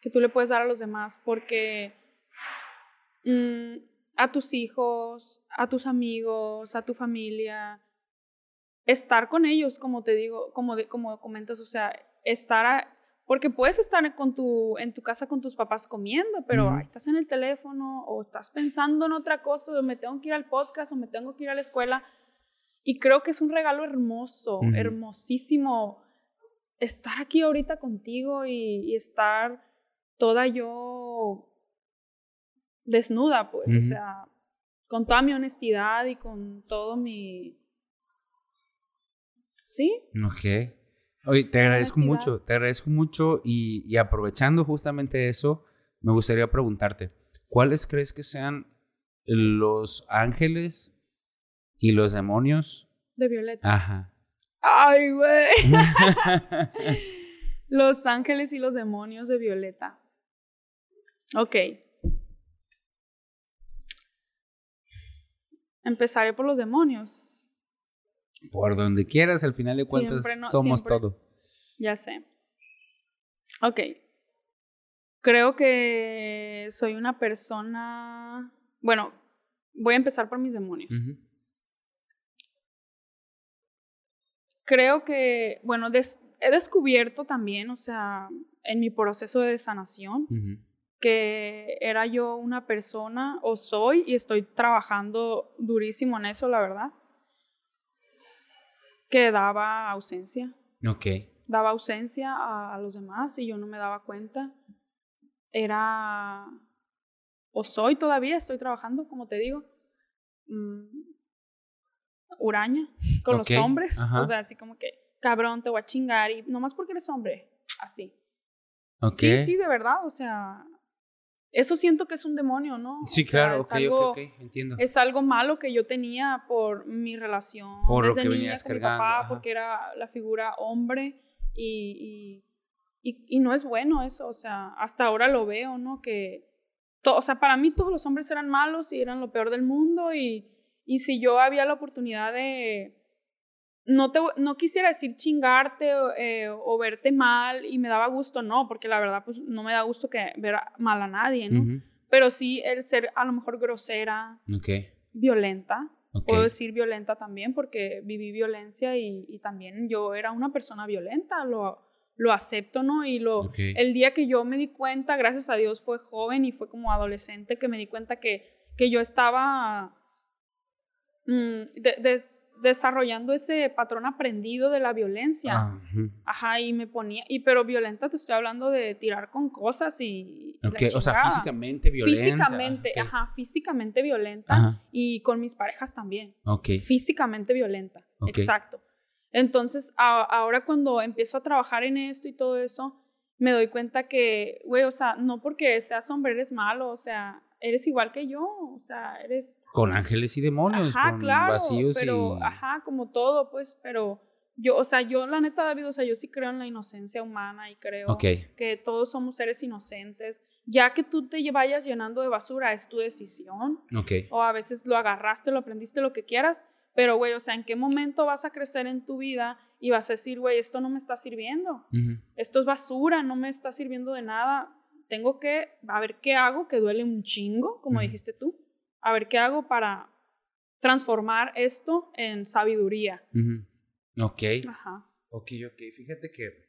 Que tú le puedes dar a los demás porque mm, a tus hijos, a tus amigos, a tu familia, estar con ellos, como te digo, como, de, como comentas, o sea, estar a, porque puedes estar con tu, en tu casa con tus papás comiendo, pero estás en el teléfono o estás pensando en otra cosa, o me tengo que ir al podcast o me tengo que ir a la escuela. Y creo que es un regalo hermoso, hermosísimo estar aquí ahorita contigo y, estar toda yo desnuda, pues, o sea, con toda mi honestidad y con todo mi... ¿Sí? Ok. Oye, te agradezco mucho, te agradezco mucho y, aprovechando justamente eso, me gustaría preguntarte, ¿cuáles crees que sean los ángeles y los demonios? De Violeta. Ajá. Ay, güey. los ángeles y los demonios de Violeta. Ok. Empezaré por los demonios. Por donde quieras, al final de cuentas somos todo. Ya sé. Ok. Creo que soy una persona... Bueno, voy a empezar por mis demonios. Creo que, bueno, he descubierto también, o sea, en mi proceso de sanación, que era yo una persona, o soy, y estoy trabajando durísimo en eso, la verdad, que daba ausencia. Ok. Daba ausencia a, los demás y yo no me daba cuenta. Era, o soy todavía, estoy trabajando, como te digo, mm, uraña con los hombres. O sea, así como que, cabrón, te voy a chingar y nomás porque eres hombre, así. Okay. Sí, sí, de verdad, o sea, eso siento que es un demonio, ¿no? Sí, claro, ok, ok, entiendo. Es algo malo que yo tenía por mi relación por desde lo que niña con mi papá, porque era la figura hombre y, y, y, no es bueno eso, o sea, hasta ahora lo veo, ¿no? Que, o sea, para mí todos los hombres eran malos y eran lo peor del mundo y, y si yo había la oportunidad de no, te, no quisiera decir chingarte eh, o verte mal y me daba gusto, no, porque la verdad pues no me da gusto que ver mal a nadie, ¿no? Pero sí el ser a lo mejor grosera, violenta, puedo decir violenta también porque viví violencia y, también yo era una persona violenta, lo, lo acepto, ¿no? Y lo, el día que yo me di cuenta, gracias a Dios fue joven y fue como adolescente que me di cuenta que, que yo estaba Mm, desarrollando ese patrón aprendido de la violencia. Ah, ajá, y me ponía, y pero violenta te estoy hablando de tirar con cosas y... o sea, físicamente violenta. Físicamente, ajá, físicamente violenta y con mis parejas también. Ok. Físicamente violenta, exacto. Entonces, ahora cuando empiezo a trabajar en esto y todo eso, me doy cuenta que, güey, o sea, no porque seas hombre eres malo, o sea, eres igual que yo, o sea, eres... Con ángeles y demonios, Ajá, con claro, vacíos pero, y... ajá, como todo, pues, pero yo, o sea, yo la neta, David, o sea, yo sí creo en la inocencia humana y creo que todos somos seres inocentes. Ya que tú te vayas llenando de basura, es tu decisión. ok. O a veces lo agarraste, lo aprendiste, lo que quieras. Pero, güey, o sea, ¿en qué momento vas a crecer en tu vida y vas a decir, güey, esto no me está sirviendo? Esto es basura, no me está sirviendo de nada. Tengo que, a ver qué hago, que duele un chingo, como Ujú. dijiste tú. A ver qué hago para transformar esto en sabiduría. ujú. Ok, Ajá. ok, ok. Fíjate que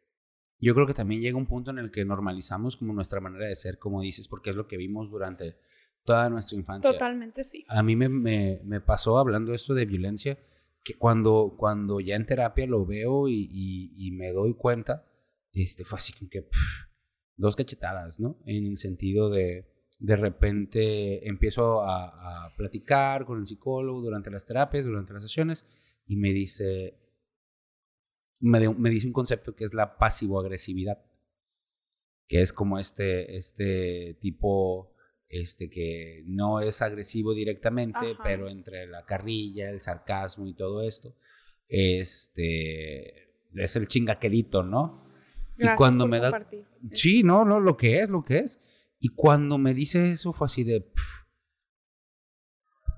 yo creo que también llega un punto en el que normalizamos como nuestra manera de ser, como dices, porque es lo que vimos durante toda nuestra infancia. Totalmente sí. A mí me, me, me pasó hablando esto de violencia, que cuando, cuando ya en terapia lo veo y, y, y me doy cuenta, este, fue así como que pf, dos cachetadas, ¿no? En el sentido de, de repente empiezo a, a platicar con el psicólogo durante las terapias, durante las sesiones, y me dice, me, de- me dice un concepto que es la pasivo-agresividad, que es como este, este tipo este que no es agresivo directamente, Ajá. pero entre la carrilla, el sarcasmo y todo esto, este es el chingaquerito, ¿no? Gracias y cuando por me da. Sí, no, no, lo que es, lo que es. Y cuando me dice eso fue así de pf.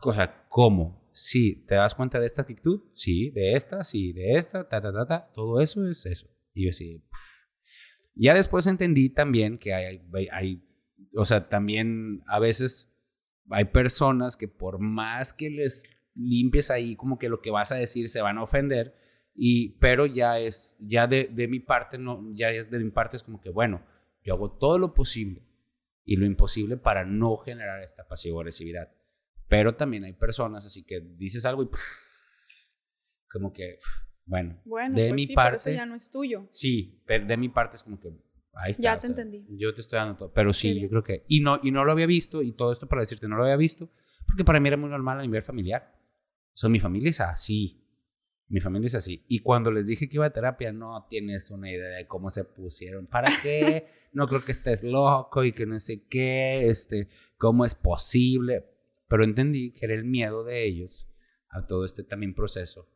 o sea, ¿cómo? Sí, ¿te das cuenta de esta actitud? Sí, de esta, sí, de esta, ta ta ta ta, todo eso es eso. Y yo así, pf. Ya después entendí también que hay, hay, hay o sea, también a veces hay personas que por más que les limpies ahí como que lo que vas a decir se van a ofender y pero ya es ya de, de mi parte no ya es de mi parte es como que bueno yo hago todo lo posible y lo imposible para no generar esta pasivo agresividad pero también hay personas así que dices algo y como que bueno Bueno, de pues mi sí, pero eso parte ya no es tuyo. Sí, pero de mi parte es como que ahí está. Ya te sea, entendí. Yo te estoy dando todo. Pero sí, Qué yo creo que. Y no, y no lo había visto, y todo esto para decirte, no lo había visto, porque para mí era muy normal a nivel familiar. O sea, mi familia es así. Mi familia es así. Y cuando les dije que iba a terapia, no tienes una idea de cómo se pusieron. ¿Para qué? No creo que estés loco y que no sé qué. Este, ¿cómo es posible? Pero entendí que era el miedo de ellos a todo este también proceso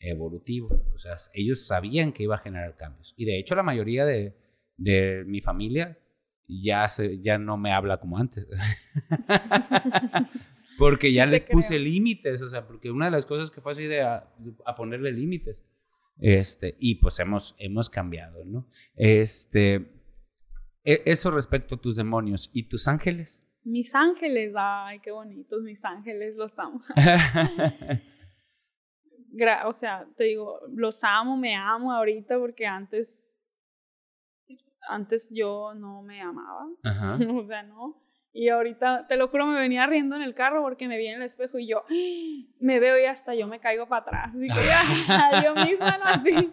evolutivo. O sea, ellos sabían que iba a generar cambios. Y de hecho, la mayoría de, de mi familia ya, se, ya no me habla como antes. porque ya Sí les puse límites. O sea, porque una de las cosas que fue así de a, a ponerle límites. Este, y pues hemos, hemos cambiado, ¿no? Este, e- eso respecto a tus demonios y tus ángeles. Mis ángeles, ay, qué bonitos mis ángeles, los amo. O sea, te digo, los amo, me amo ahorita porque antes, antes yo no me amaba, Ajá. o sea, no. Y ahorita, te lo juro, me venía riendo en el carro porque me vi en el espejo y yo me veo y hasta yo me caigo para atrás. Así que ya, yo misma, ¿no? Así.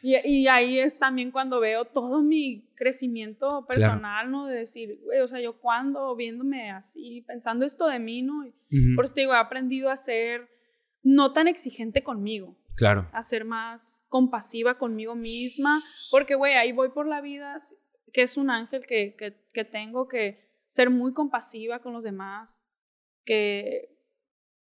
Y, y ahí es también cuando veo todo mi crecimiento personal, ¿no? De decir, güey, o sea, yo cuando viéndome así, pensando esto de mí, ¿no? Ujú. Por eso te digo, he aprendido a ser no tan exigente conmigo, Claro. a ser más compasiva conmigo misma, porque, güey, ahí voy por la vida, que es un ángel que, que, que tengo que ser muy compasiva con los demás, que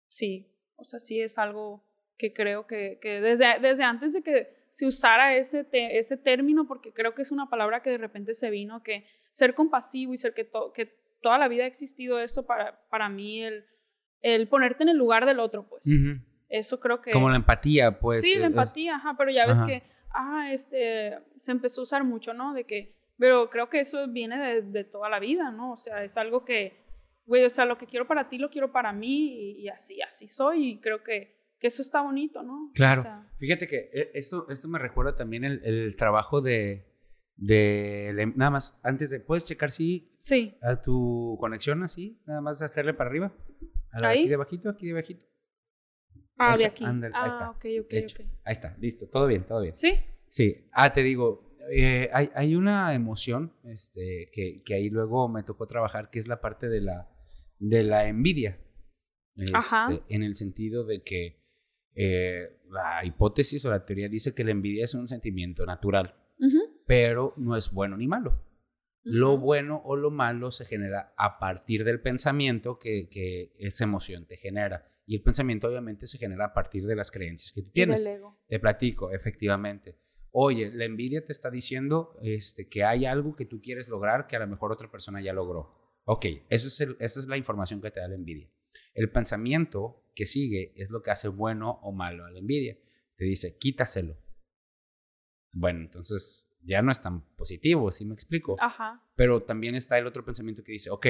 sí, o sea, sí es algo que creo que, que desde, desde antes de que se usara ese, te- ese término, porque creo que es una palabra que de repente se vino, que ser compasivo y ser que, to- que toda la vida ha existido eso para, para mí, el, el ponerte en el lugar del otro, pues. Eso creo que... Como la empatía, pues. Sí, la es- empatía, ajá, pero ya ves Ajá. que, ah, este, se empezó a usar mucho, ¿no? De que, pero creo que eso viene de, de toda la vida, ¿no? O sea, es algo que, güey, o sea, lo que quiero para ti lo quiero para mí y, y así, así soy y creo que, que eso está bonito, ¿no? Claro. O sea, Fíjate que eh, esto, esto me recuerda también el, el trabajo de, de... Nada más, antes de... ¿Puedes checar si sí, a tu conexión así? Nada más hacerle para arriba. A la- ¿Ahí? Aquí de aquí de bajito. Ah, de aquí. ándale, ahí ah, está. ok, ok, Hecho. ok. Ahí está, listo. Todo bien, todo bien. Sí, Sí. Ah, te digo, eh, hay, hay una emoción este, que, que ahí luego me tocó trabajar, que es la parte de la, de la envidia. Este, Ajá. En el sentido de que eh, la hipótesis o la teoría dice que la envidia es un sentimiento natural, pero no es bueno ni malo. Lo bueno o lo malo se genera a partir del pensamiento que, que esa emoción te genera. Y el pensamiento obviamente se genera a partir de las creencias que tú Y tienes. del ego. Te platico, efectivamente. Oye, la envidia te está diciendo este, que hay algo que tú quieres lograr que a lo mejor otra persona ya logró. Ok, eso es el- esa es la información que te da la envidia. El pensamiento que sigue es lo que hace bueno o malo a la envidia. Te dice, quítaselo. Bueno, entonces ya no es tan positivo, ¿sí me explico? Ajá. Pero también está el otro pensamiento que dice, ok,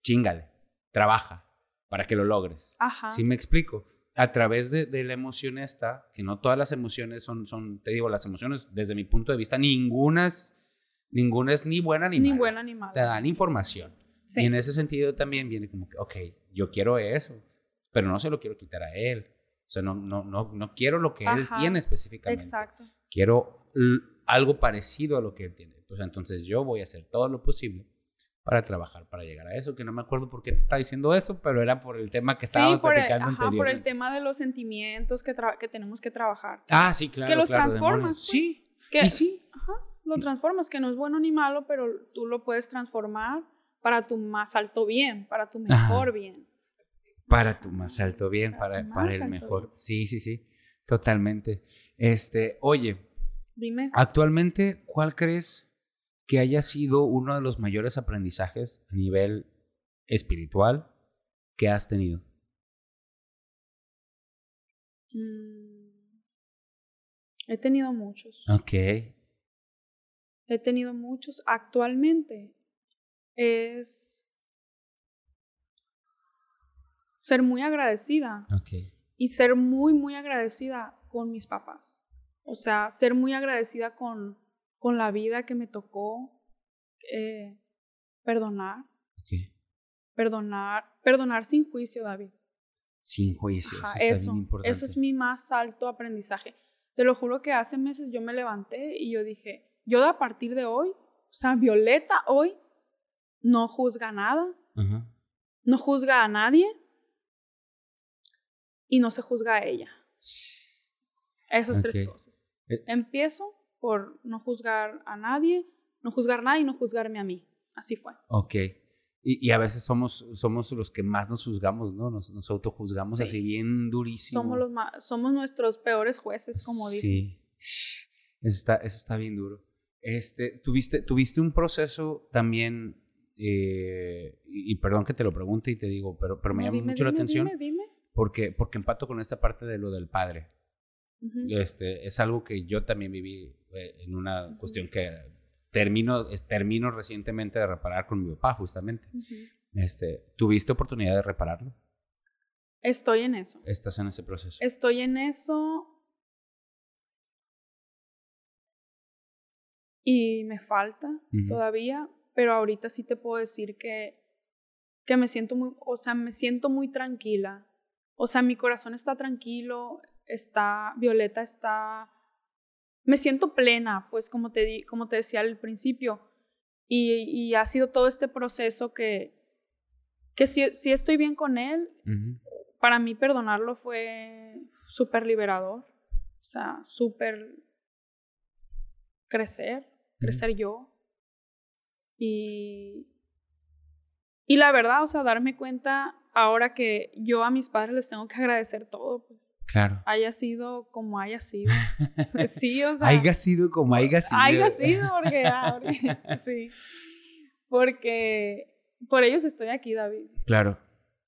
chingale, trabaja para que lo logres. Ajá. ¿Sí me explico? A través de, de la emoción esta, que no todas las emociones son, son, te digo, las emociones, desde mi punto de vista, ninguna es, ninguna es ni buena ni, Ni mala. buena ni mala. Te dan información. Sí. Y en ese sentido también viene como que, ok, yo quiero eso, pero no se lo quiero quitar a él. O sea, no, no, no, no quiero lo que él tiene específicamente. Exacto. Quiero algo parecido a lo que él tiene. Pues entonces yo voy a hacer todo lo posible para trabajar para llegar a eso, que no me acuerdo por qué te está diciendo eso, pero era por el tema que Sí, por el, platicando ajá, por el tema de los sentimientos que, que tenemos que trabajar. Ah, sí, claro. que los claro, transformas, pues. Sí, Que, y sí. Ajá, lo transformas, que no es bueno ni malo, pero tú lo puedes transformar para tu más alto bien, para tu Ajá. mejor bien. Para tu más alto bien, Para para, el mejor. bien. Sí, sí, sí. Totalmente. Este, oye, Dime. actualmente, ¿cuál crees que haya sido uno de los mayores aprendizajes a nivel espiritual que has tenido? Mm, he tenido muchos. Ok. He tenido muchos. Actualmente es ser muy agradecida Ok. y ser muy, muy agradecida con mis papás. O sea, ser muy agradecida con, con la vida que me tocó eh, perdonar, perdonar, perdonar sin juicio, David. Sin juicio. Ajá, eso está eso, bien importante. eso es mi más alto aprendizaje. Te lo juro que hace meses yo me levanté y yo dije, yo a partir de hoy, o sea, Violeta hoy no juzga nada, Ajá. no juzga a nadie y no se juzga a ella. Esas tres cosas. Eh. Empiezo por no juzgar a nadie, no juzgar a nadie y no juzgarme a mí. Así fue. Ok. Y, y a veces somos, somos los que más nos juzgamos, ¿no? Nos, nos autojuzgamos Sí. así bien durísimo. Somos, los ma- somos nuestros peores jueces, como dicen. Sí. Eso está, eso está bien duro. Este, ¿tuviste, tuviste un proceso también, eh, y, y perdón que te lo pregunte y te digo, pero, pero me No, llama dime, mucho la dime, atención Dime, dime. Porque, porque empato con esta parte de lo del padre. Este, es algo que yo también viví eh, en una cuestión que termino, es, termino recientemente de reparar con mi papá, justamente. Este, ¿Tuviste oportunidad de repararlo? Estoy en eso. Estás en ese proceso. Estoy en eso. Y me falta todavía, pero ahorita sí te puedo decir que, que me siento muy, o sea, me siento muy tranquila. O sea, mi corazón está tranquilo, está, Violeta está, me siento plena, pues como te, di, como te decía al principio. Y, y ha sido todo este proceso que, que sí, sí estoy bien con él, para mí perdonarlo fue súper liberador. O sea, súper crecer, crecer yo. Y, y la verdad, o sea, darme cuenta ahora que yo a mis padres les tengo que agradecer todo, pues Claro. haya sido como haya sido. sí, o sea, Haiga sido como haiga sido. haya sido, porque, ah, porque- sí. Porque por ellos estoy aquí, David. Claro.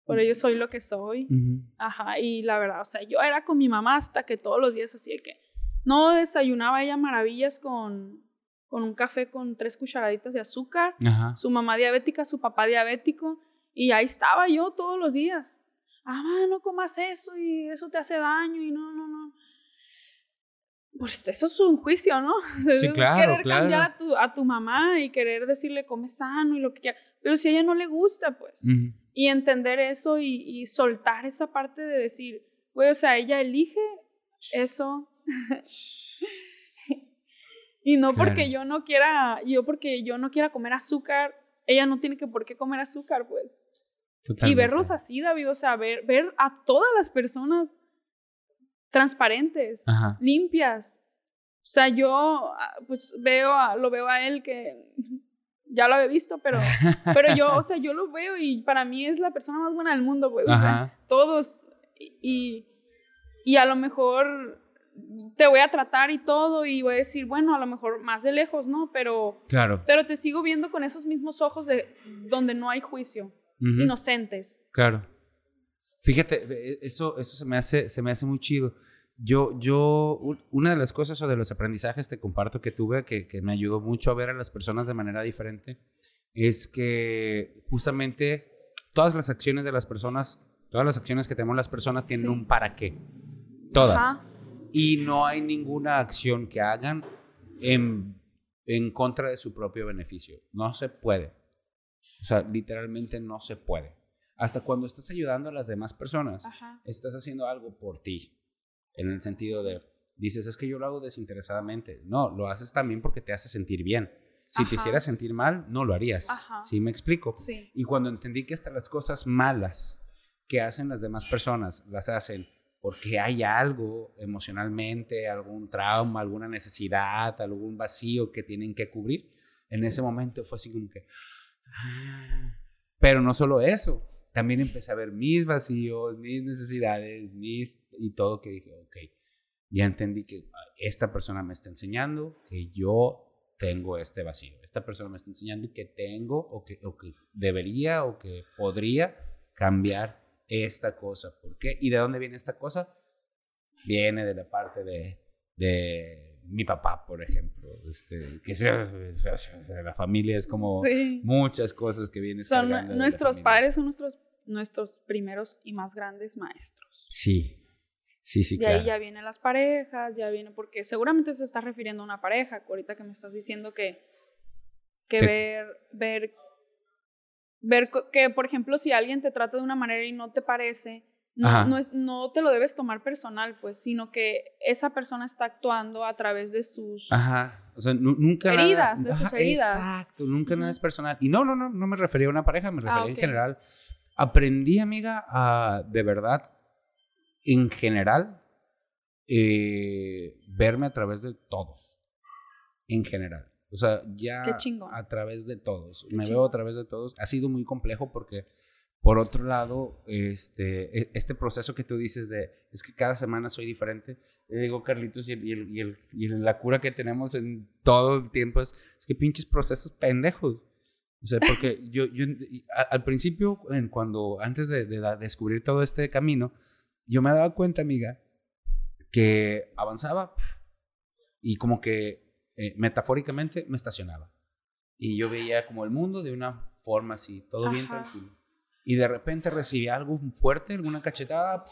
Por ellos soy lo que soy. Ujú. Ajá, y la verdad, o sea, yo era con mi mamá hasta que todos los días así de que no desayunaba ella maravillas con, con un café con tres cucharaditas de azúcar, Ajá. su mamá diabética, su papá diabético, y ahí estaba yo todos los días. Ah, no comas eso y eso te hace daño y no, no, no. Pues eso es un juicio, ¿no? Eso claro, es querer claro. cambiar a tu, a tu mamá y querer decirle come sano y lo que quiera. Pero si a ella no le gusta, pues Ujú. y entender eso y, y soltar esa parte de decir, güey, o sea, ella elige eso. y no porque Claro. yo no quiera, yo porque yo no quiera comer azúcar, ella no tiene que por qué comer azúcar, pues. Y Totalmente. verlos así, David, o sea, ver, ver a todas las personas transparentes, Ajá. limpias. O sea, yo ah, pues veo a, lo veo a él que ya lo había visto, pero, pero yo, o sea, yo lo veo y para mí es la persona más buena del mundo, pues, o sea, todos. Y, y a lo mejor te voy a tratar y todo y voy a decir, bueno, a lo mejor más de lejos, ¿no? Pero, claro. pero te sigo viendo con esos mismos ojos de donde no hay juicio, inocentes. Claro. Fíjate, e, eso, eso se, me hace, se me hace muy chido. Yo, yo, una de las cosas o de los aprendizajes te comparto que tuve, que, que me ayudó mucho a ver a las personas de manera diferente, es que justamente todas las acciones de las personas, todas las acciones que tenemos las personas tienen un para qué. Todas. Y no hay ninguna acción que hagan en, en contra de su propio beneficio. No se puede. O sea, literalmente no se puede. Hasta cuando estás ayudando a las demás personas, estás haciendo algo por ti en el sentido de, dices, es que yo lo hago desinteresadamente. No, lo haces también porque te hace sentir bien. Si te hiciera sentir mal, no lo harías. ¿Sí me explico? Sí. Y cuando entendí que hasta las cosas malas que hacen las demás personas, las hacen porque hay algo emocionalmente, algún trauma, alguna necesidad, algún vacío que tienen que cubrir, en ese momento fue así como que... Ah". Pero no solo eso, también empecé a ver mis vacíos, mis necesidades, mis y todo que dije, ok, ya entendí que esta persona me está enseñando que yo tengo este vacío. Esta persona me está enseñando que tengo o que, o que debería o que podría cambiar esta cosa. ¿Por qué? ¿Y de dónde viene esta cosa? Viene de la parte de, de mi papá, por ejemplo. Este, que sea, la familia es como muchas cosas que vienen. Son nuestros padres son nuestros nuestros primeros y más grandes maestros. Sí, sí, sí. Y ahí ya vienen las parejas, ya viene, porque seguramente se está refiriendo a una pareja, ahorita que me estás diciendo que, que ver, ver, ver que, por ejemplo, si alguien te trata de una manera y no te parece, no, no, no, te lo debes tomar personal, pues, sino que esa persona está actuando a través de sus Ajá. O sea, nunca heridas, de sus heridas. Exacto, nunca nada es personal. Y no, no, no, no me refería a una pareja, me refería ah, en general aprendí, amiga, a de verdad, en general, eh, verme a través de todos. En general. O sea, ya a través de todos. me veo a través de todos. Ha sido muy complejo porque, por otro lado, este, e, este proceso que tú dices de, es que cada semana soy diferente. Le digo, Carlitos, y, y, el, y, la cura que tenemos en todo el tiempo es, es que pinches procesos pendejos. O sea, porque yo, yo al principio, en cuando, antes de, descubrir todo este camino, yo me daba cuenta, amiga, que avanzaba y como que eh, metafóricamente me estacionaba. Y yo veía como el mundo de una forma así, todo bien tranquilo. Y de repente recibía algo fuerte, alguna cachetada,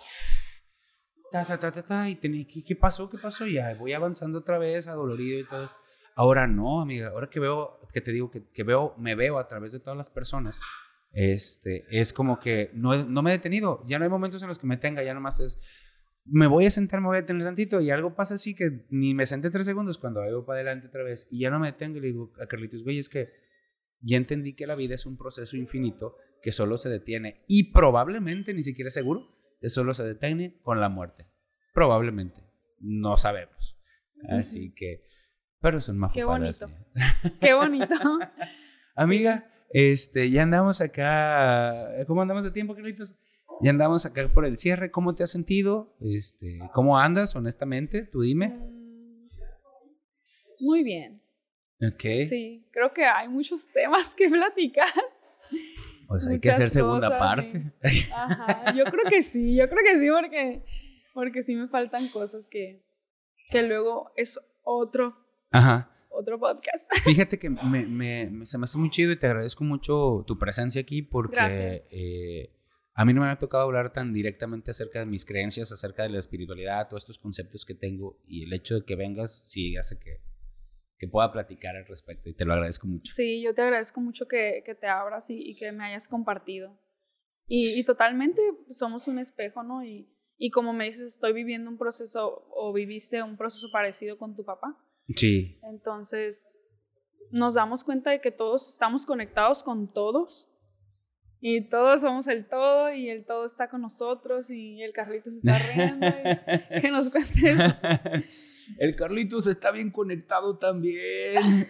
ta, ta, ta, ta, y tenía, ¿qué, ¿qué pasó? ¿Qué pasó? Y ya voy avanzando otra vez, adolorido y todo. Ahora no, amiga. Ahora que veo, que te digo que, que, veo, me veo a través de todas las personas, este, es como que no, no me he detenido. Ya no hay momentos en los que me tenga, ya nomás es, me voy a sentar, me voy a tener tantito y algo pasa así que ni me senté tres segundos cuando veo para adelante otra vez y ya no me detengo y le digo a Carlitos, güey, es que ya entendí que la vida es un proceso infinito que solo se detiene y probablemente, ni siquiera seguro, que solo se detiene con la muerte. Probablemente. No sabemos. Así que pero son más Qué bonito. Qué bonito. Amiga, este, ya andamos acá. ¿Cómo andamos de tiempo, Carlitos? Ya andamos acá por el cierre. ¿Cómo te has sentido? Este, ¿Cómo andas, honestamente? Tú dime. Mm, muy bien. Ok. Sí, creo que hay muchos temas que platicar. Pues hay que hacer segunda parte. Ajá, yo creo que sí, yo creo que sí, porque, porque sí me faltan cosas que, que luego es otro Ajá. Otro podcast. Fíjate que me, me, se me hace muy chido y te agradezco mucho tu presencia aquí porque eh, a mí no me ha tocado hablar tan directamente acerca de mis creencias, acerca de la espiritualidad, todos estos conceptos que tengo y el hecho de que vengas sí hace que, que pueda platicar al respecto y te lo agradezco mucho. Sí, yo te agradezco mucho que, que te abras y, y, que me hayas compartido. Y, y totalmente somos un espejo, ¿no? Y, y como me dices, estoy viviendo un proceso o viviste un proceso parecido con tu papá. Sí. Entonces, nos damos cuenta de que todos estamos conectados con todos y todos somos el todo y el todo está con nosotros y el Carlitos está riendo y que nos cuente eso. El Carlitos está bien conectado también.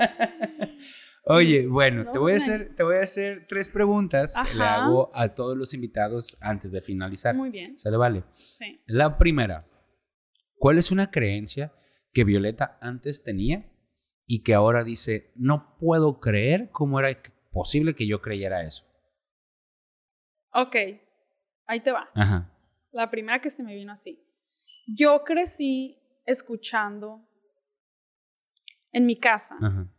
Oye, bueno, No, te, voy a hacer, te voy a hacer tres preguntas que le hago a todos los invitados antes de finalizar. Muy bien. ¿Sale? Vale. Sí. La primera, ¿cuál es una creencia que Violeta antes tenía y que ahora dice, no puedo creer cómo era posible que yo creyera eso? Ok, ahí te va. Ajá. La primera que se me vino así. Yo crecí escuchando en mi casa Ajá.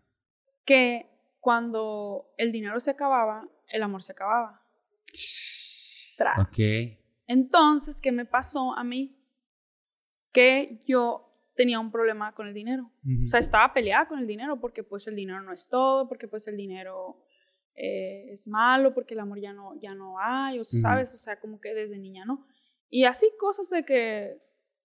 que cuando el dinero se acababa, el amor se acababa. Tras. Ok. Entonces, ¿qué me pasó a mí? Que yo tenía un problema con el dinero. O sea, estaba peleada con el dinero porque pues el dinero no es todo, porque pues el dinero eh, es malo, porque el amor ya no, ya no hay, o sea. ¿sabes? O sea, como que desde niña, ¿no? Y así cosas de que,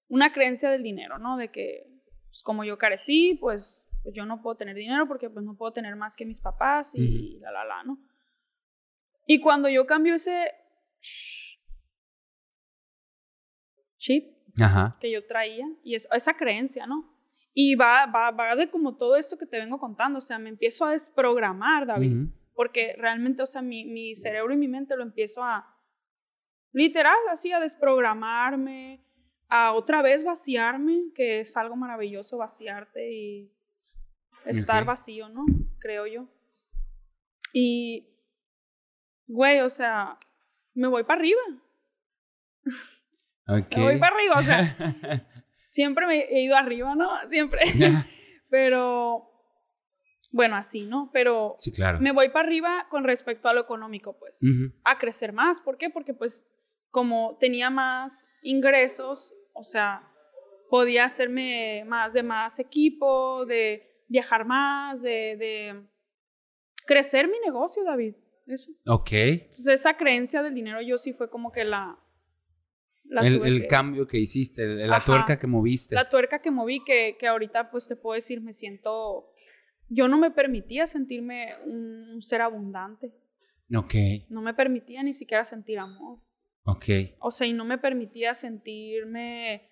una creencia del dinero, ¿no? De que, pues, como yo carecí, pues, pues yo no puedo tener dinero porque pues no puedo tener más que mis papás y la, la, la, ¿no? Y cuando yo cambio ese chip, Ajá. que yo traía y es, esa creencia, ¿no? Y va, va, va de como todo esto que te vengo contando, o sea, me empiezo a desprogramar, David, Ujú. Porque realmente, o sea, mi, mi cerebro y mi mente lo empiezo a, literal, así, a desprogramarme, a otra vez vaciarme, que es algo maravilloso vaciarte y estar vacío, ¿no? Creo yo. Y, güey, o sea, me voy para arriba. Ok. Me voy para arriba, o sea, siempre me he ido arriba, ¿no? Siempre. Pero, bueno, así, ¿no? Pero sí, claro. me voy para arriba con respecto a lo económico, pues. A crecer más. ¿Por qué? Porque, pues, como tenía más ingresos, o sea, podía hacerme más de más equipo, de viajar más, de, de crecer mi negocio, David. Eso. Ok. Entonces, esa creencia del dinero yo sí fue como que la... la El, tuve el que- cambio que hiciste, la Ajá. tuerca que moviste. la tuerca que moví, que, que ahorita pues te puedo decir, me siento, yo no me permitía sentirme un, un ser abundante, Ok. no me permitía ni siquiera sentir amor, Ok. o sea, y no me permitía sentirme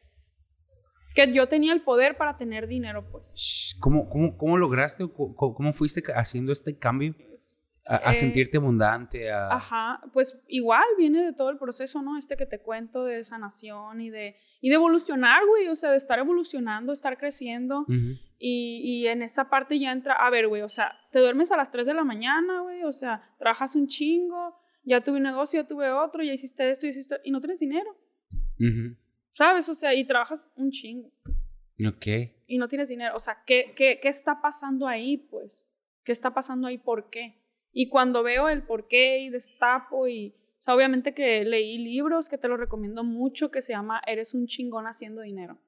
que yo tenía el poder para tener dinero, pues. ¿Cómo, cómo, cómo lograste o co- co- cómo, fuiste haciendo este cambio? Es- A, a Eh, sentirte abundante, a... Ajá, pues igual viene de todo el proceso, ¿no? Este que te cuento de sanación y de, y de evolucionar, güey, o sea, de estar evolucionando, estar creciendo. Y, y en esa parte ya entra, a ver, güey, o sea, te duermes a las 3 de la mañana, güey, o sea, trabajas un chingo, ya tuve un negocio, ya tuve otro, ya hiciste esto, ya hiciste, y no tienes dinero, Ujú. ¿sabes? O sea, y trabajas un chingo, Ok. y no tienes dinero, o sea, ¿qué, qué, qué está pasando ahí, pues? ¿Qué está pasando ahí? ¿Por qué? Y cuando veo el por qué y destapo y, o sea, obviamente que leí libros que te los recomiendo mucho, que se llama Eres un chingón haciendo dinero.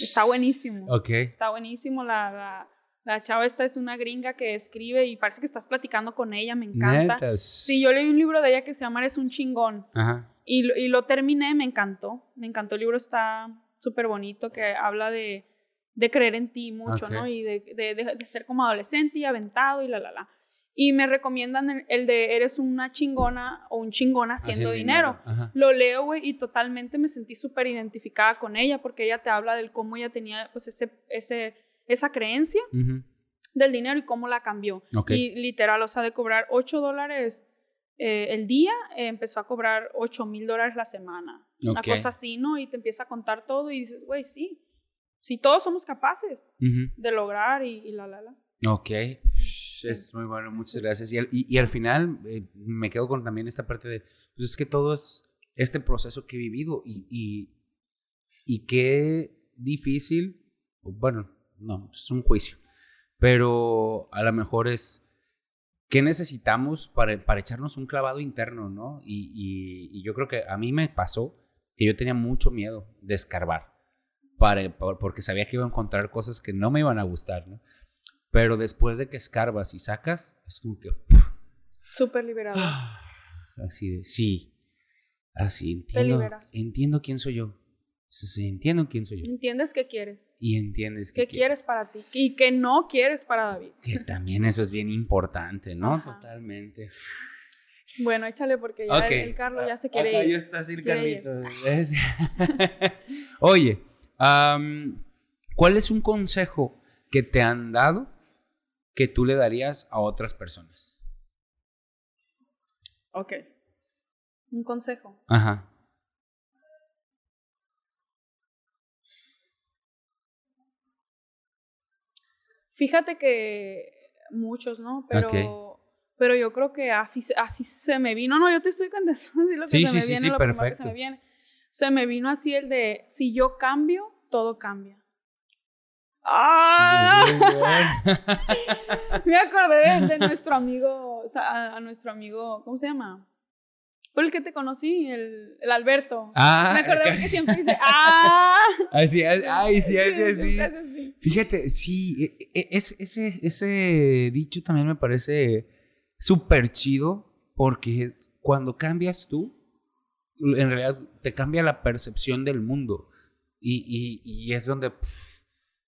Está buenísimo. Ok. Está buenísimo. La, la, la chava esta es una gringa que escribe y parece que estás platicando con ella, me encanta. Neta. Sí, yo leí un libro de ella que se llama Eres un chingón Ajá. y, lo- y lo terminé, me encantó. Me encantó el libro, está súper bonito, que habla de, de creer en ti mucho. ¿no? Y de- de ser como adolescente y aventado y la, la, la. Y me recomiendan el, el de Eres una chingona o un chingón haciendo, dinero. Ajá. Lo leo, güey, y totalmente me sentí súper identificada con ella porque ella te habla del cómo ella tenía, pues, ese, ese, esa creencia Ujú. del dinero y cómo la cambió. Ok. Y literal, o sea, de cobrar 8 dólares eh, el día, eh, empezó a cobrar 8 mil dólares la semana. Una Ok. cosa así, ¿no? Y te empieza a contar todo y dices, güey, sí. Sí, todos somos capaces Ujú. de lograr y, y la, la, la. Ok. Es muy bueno, muchas gracias. Y al, y, y al final eh, me quedo con también esta parte de, pues es que todo es este proceso que he vivido y, y, y qué difícil, bueno, no, es un juicio, pero a lo mejor es, ¿qué necesitamos para, para echarnos un clavado interno, no? Y, y, y yo creo que a mí me pasó que yo tenía mucho miedo de escarbar, para, porque sabía que iba a encontrar cosas que no me iban a gustar, ¿no? Pero después de que escarbas y sacas, es como que Súper liberador. así de sí, así entiendo, liberas. entiendo quién soy yo. Sí, sí, entiendo quién soy yo. ¿Entiendes qué quieres? Y entiendes ¿Qué quiero. quieres para ti? Y qué no quieres para David. que también eso es bien importante, ¿no? Ajá. Totalmente. Bueno, échale porque ya el, el Carlos ya se quiere Acá ir. ya está así el Quiere ir. Carlitos. Oye, ¿cuál es un consejo que te han dado que tú le darías a otras personas? Ok. Un consejo. Ajá. Fíjate que muchos, ¿no? Pero, pero yo creo que así, así se me vino. No, yo te estoy contestando lo que sí, se sí, me viene, sí, lo perfecto. que se me viene. Se me vino así el de si yo cambio, todo cambia. ¡Ah! me acordé de, de nuestro amigo, o sea, a, a nuestro amigo, ¿cómo se llama? Por el que te conocí, el, el Alberto. Ah, me acordé ok. que siempre dice, ¡ah! Así, ay, sí, así, así. Fíjate, sí, e- e- es- ese, ese dicho también me parece súper chido porque es cuando cambias tú, en realidad te cambia la percepción del mundo y, y- y es donde pff,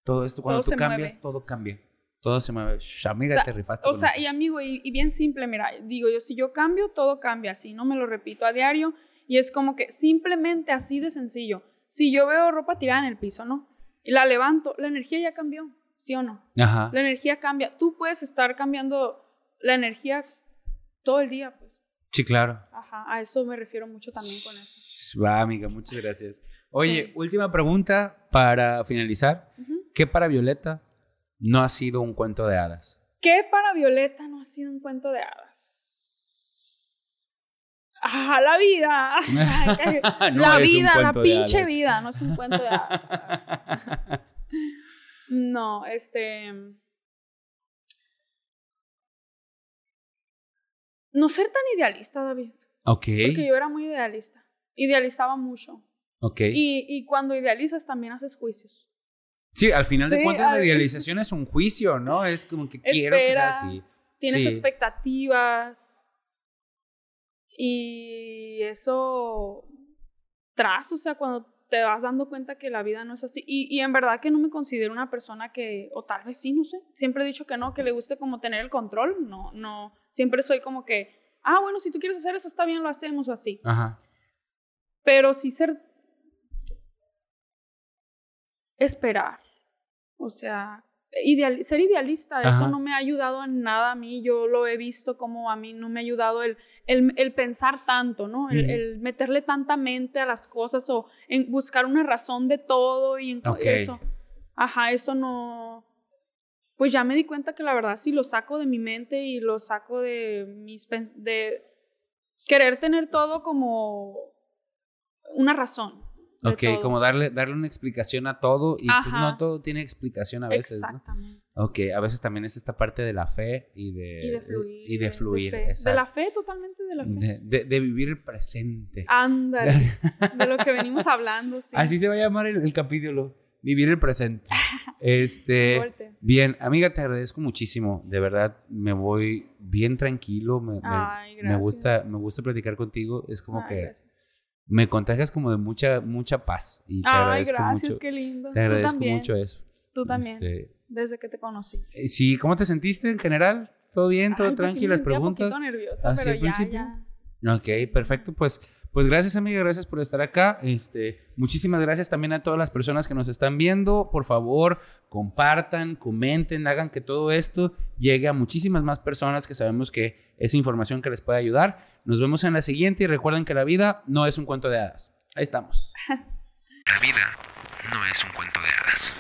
todo esto, cuando Todo tú cambias, mueve. todo cambia. Todo se mueve. Sh, amiga, O sea, te rifaste. O sea, eso. y amigo, y, y bien simple, mira, digo yo, si yo cambio, todo cambia así, no me lo repito a diario, y es como que simplemente así de sencillo. Si yo veo ropa tirada en el piso, ¿no? Y la levanto, la energía ya cambió, ¿sí o no? Ajá. La energía cambia. Tú puedes estar cambiando la energía todo el día, pues. Sí, claro. Ajá, a eso me refiero mucho también con eso. Va, amiga, muchas gracias. Oye, Sí. última pregunta para finalizar. Ujú. ¿Qué para Violeta no ha sido un cuento de hadas? ¿Qué para Violeta no ha sido un cuento de hadas? ¡Ah, la vida! No la vida, la pinche vida, no es un cuento de hadas. No, este. No ser tan idealista, David. Ok. Porque yo era muy idealista. Idealizaba mucho. Ok. Y, y cuando idealizas también haces juicios. Sí, al final de Sí, cuentas la al- idealización es un juicio, ¿no? Es como que quiero que sea así. Tienes Sí. expectativas. Y eso tras, o sea, cuando te vas dando cuenta que la vida no es así. Y, y en verdad que no me considero una persona que, o tal vez sí, no sé. Siempre he dicho que no, que le guste como tener el control. No, no. Siempre soy como que, ah, bueno, si tú quieres hacer eso, está bien, lo hacemos o así. Ajá. Pero sí ser. Esperar. O sea, ideal- ser idealista, eso no me ha ayudado en nada a mí. Yo lo he visto como a mí no me ha ayudado el, el, el pensar tanto, ¿no? El, el meterle tanta mente a las cosas o en buscar una razón de todo y en co- Ok. eso. Ajá, eso no. Pues ya me di cuenta que la verdad si lo saco de mi mente y lo saco de mis de querer tener todo como una razón. Ok, todo. como darle, darle una explicación a todo y pues no todo tiene explicación a veces. ¿no? Exactamente. Ok, a veces también es esta parte de la fe y de, Y de fluir. y de fluir. De, la fe, totalmente de la fe. De, vivir el presente. Ándale. de lo que venimos hablando, sí. Así se va a llamar el, el capítulo. Vivir el presente. este. Volte. Bien, amiga, te agradezco muchísimo. De verdad, me voy bien tranquilo. Me, me- Ay, me gracias. gusta, me gusta platicar contigo. Es como Ay, que gracias. Me contagias como de mucha, mucha paz. Y te Ay, gracias, mucho. qué lindo. Te Tú agradezco también. mucho eso. Tú también. Este, Desde que te conocí. eh, sí, ¿cómo te sentiste en general? ¿Todo bien? ¿Todo Ay, pues sí tranquilo? ¿Las preguntas? poquito nerviosa, ¿Así pero ya, principio? ya. Ok, Sí. perfecto. Pues, pues gracias, amiga. Gracias por estar acá. Este, muchísimas gracias también a todas las personas que nos están viendo. Por favor, compartan, comenten, hagan que todo esto llegue a muchísimas más personas que sabemos que es información que les puede ayudar. Nos vemos en la siguiente y recuerden que la vida no es un cuento de hadas. Ahí estamos. La vida no es un cuento de hadas.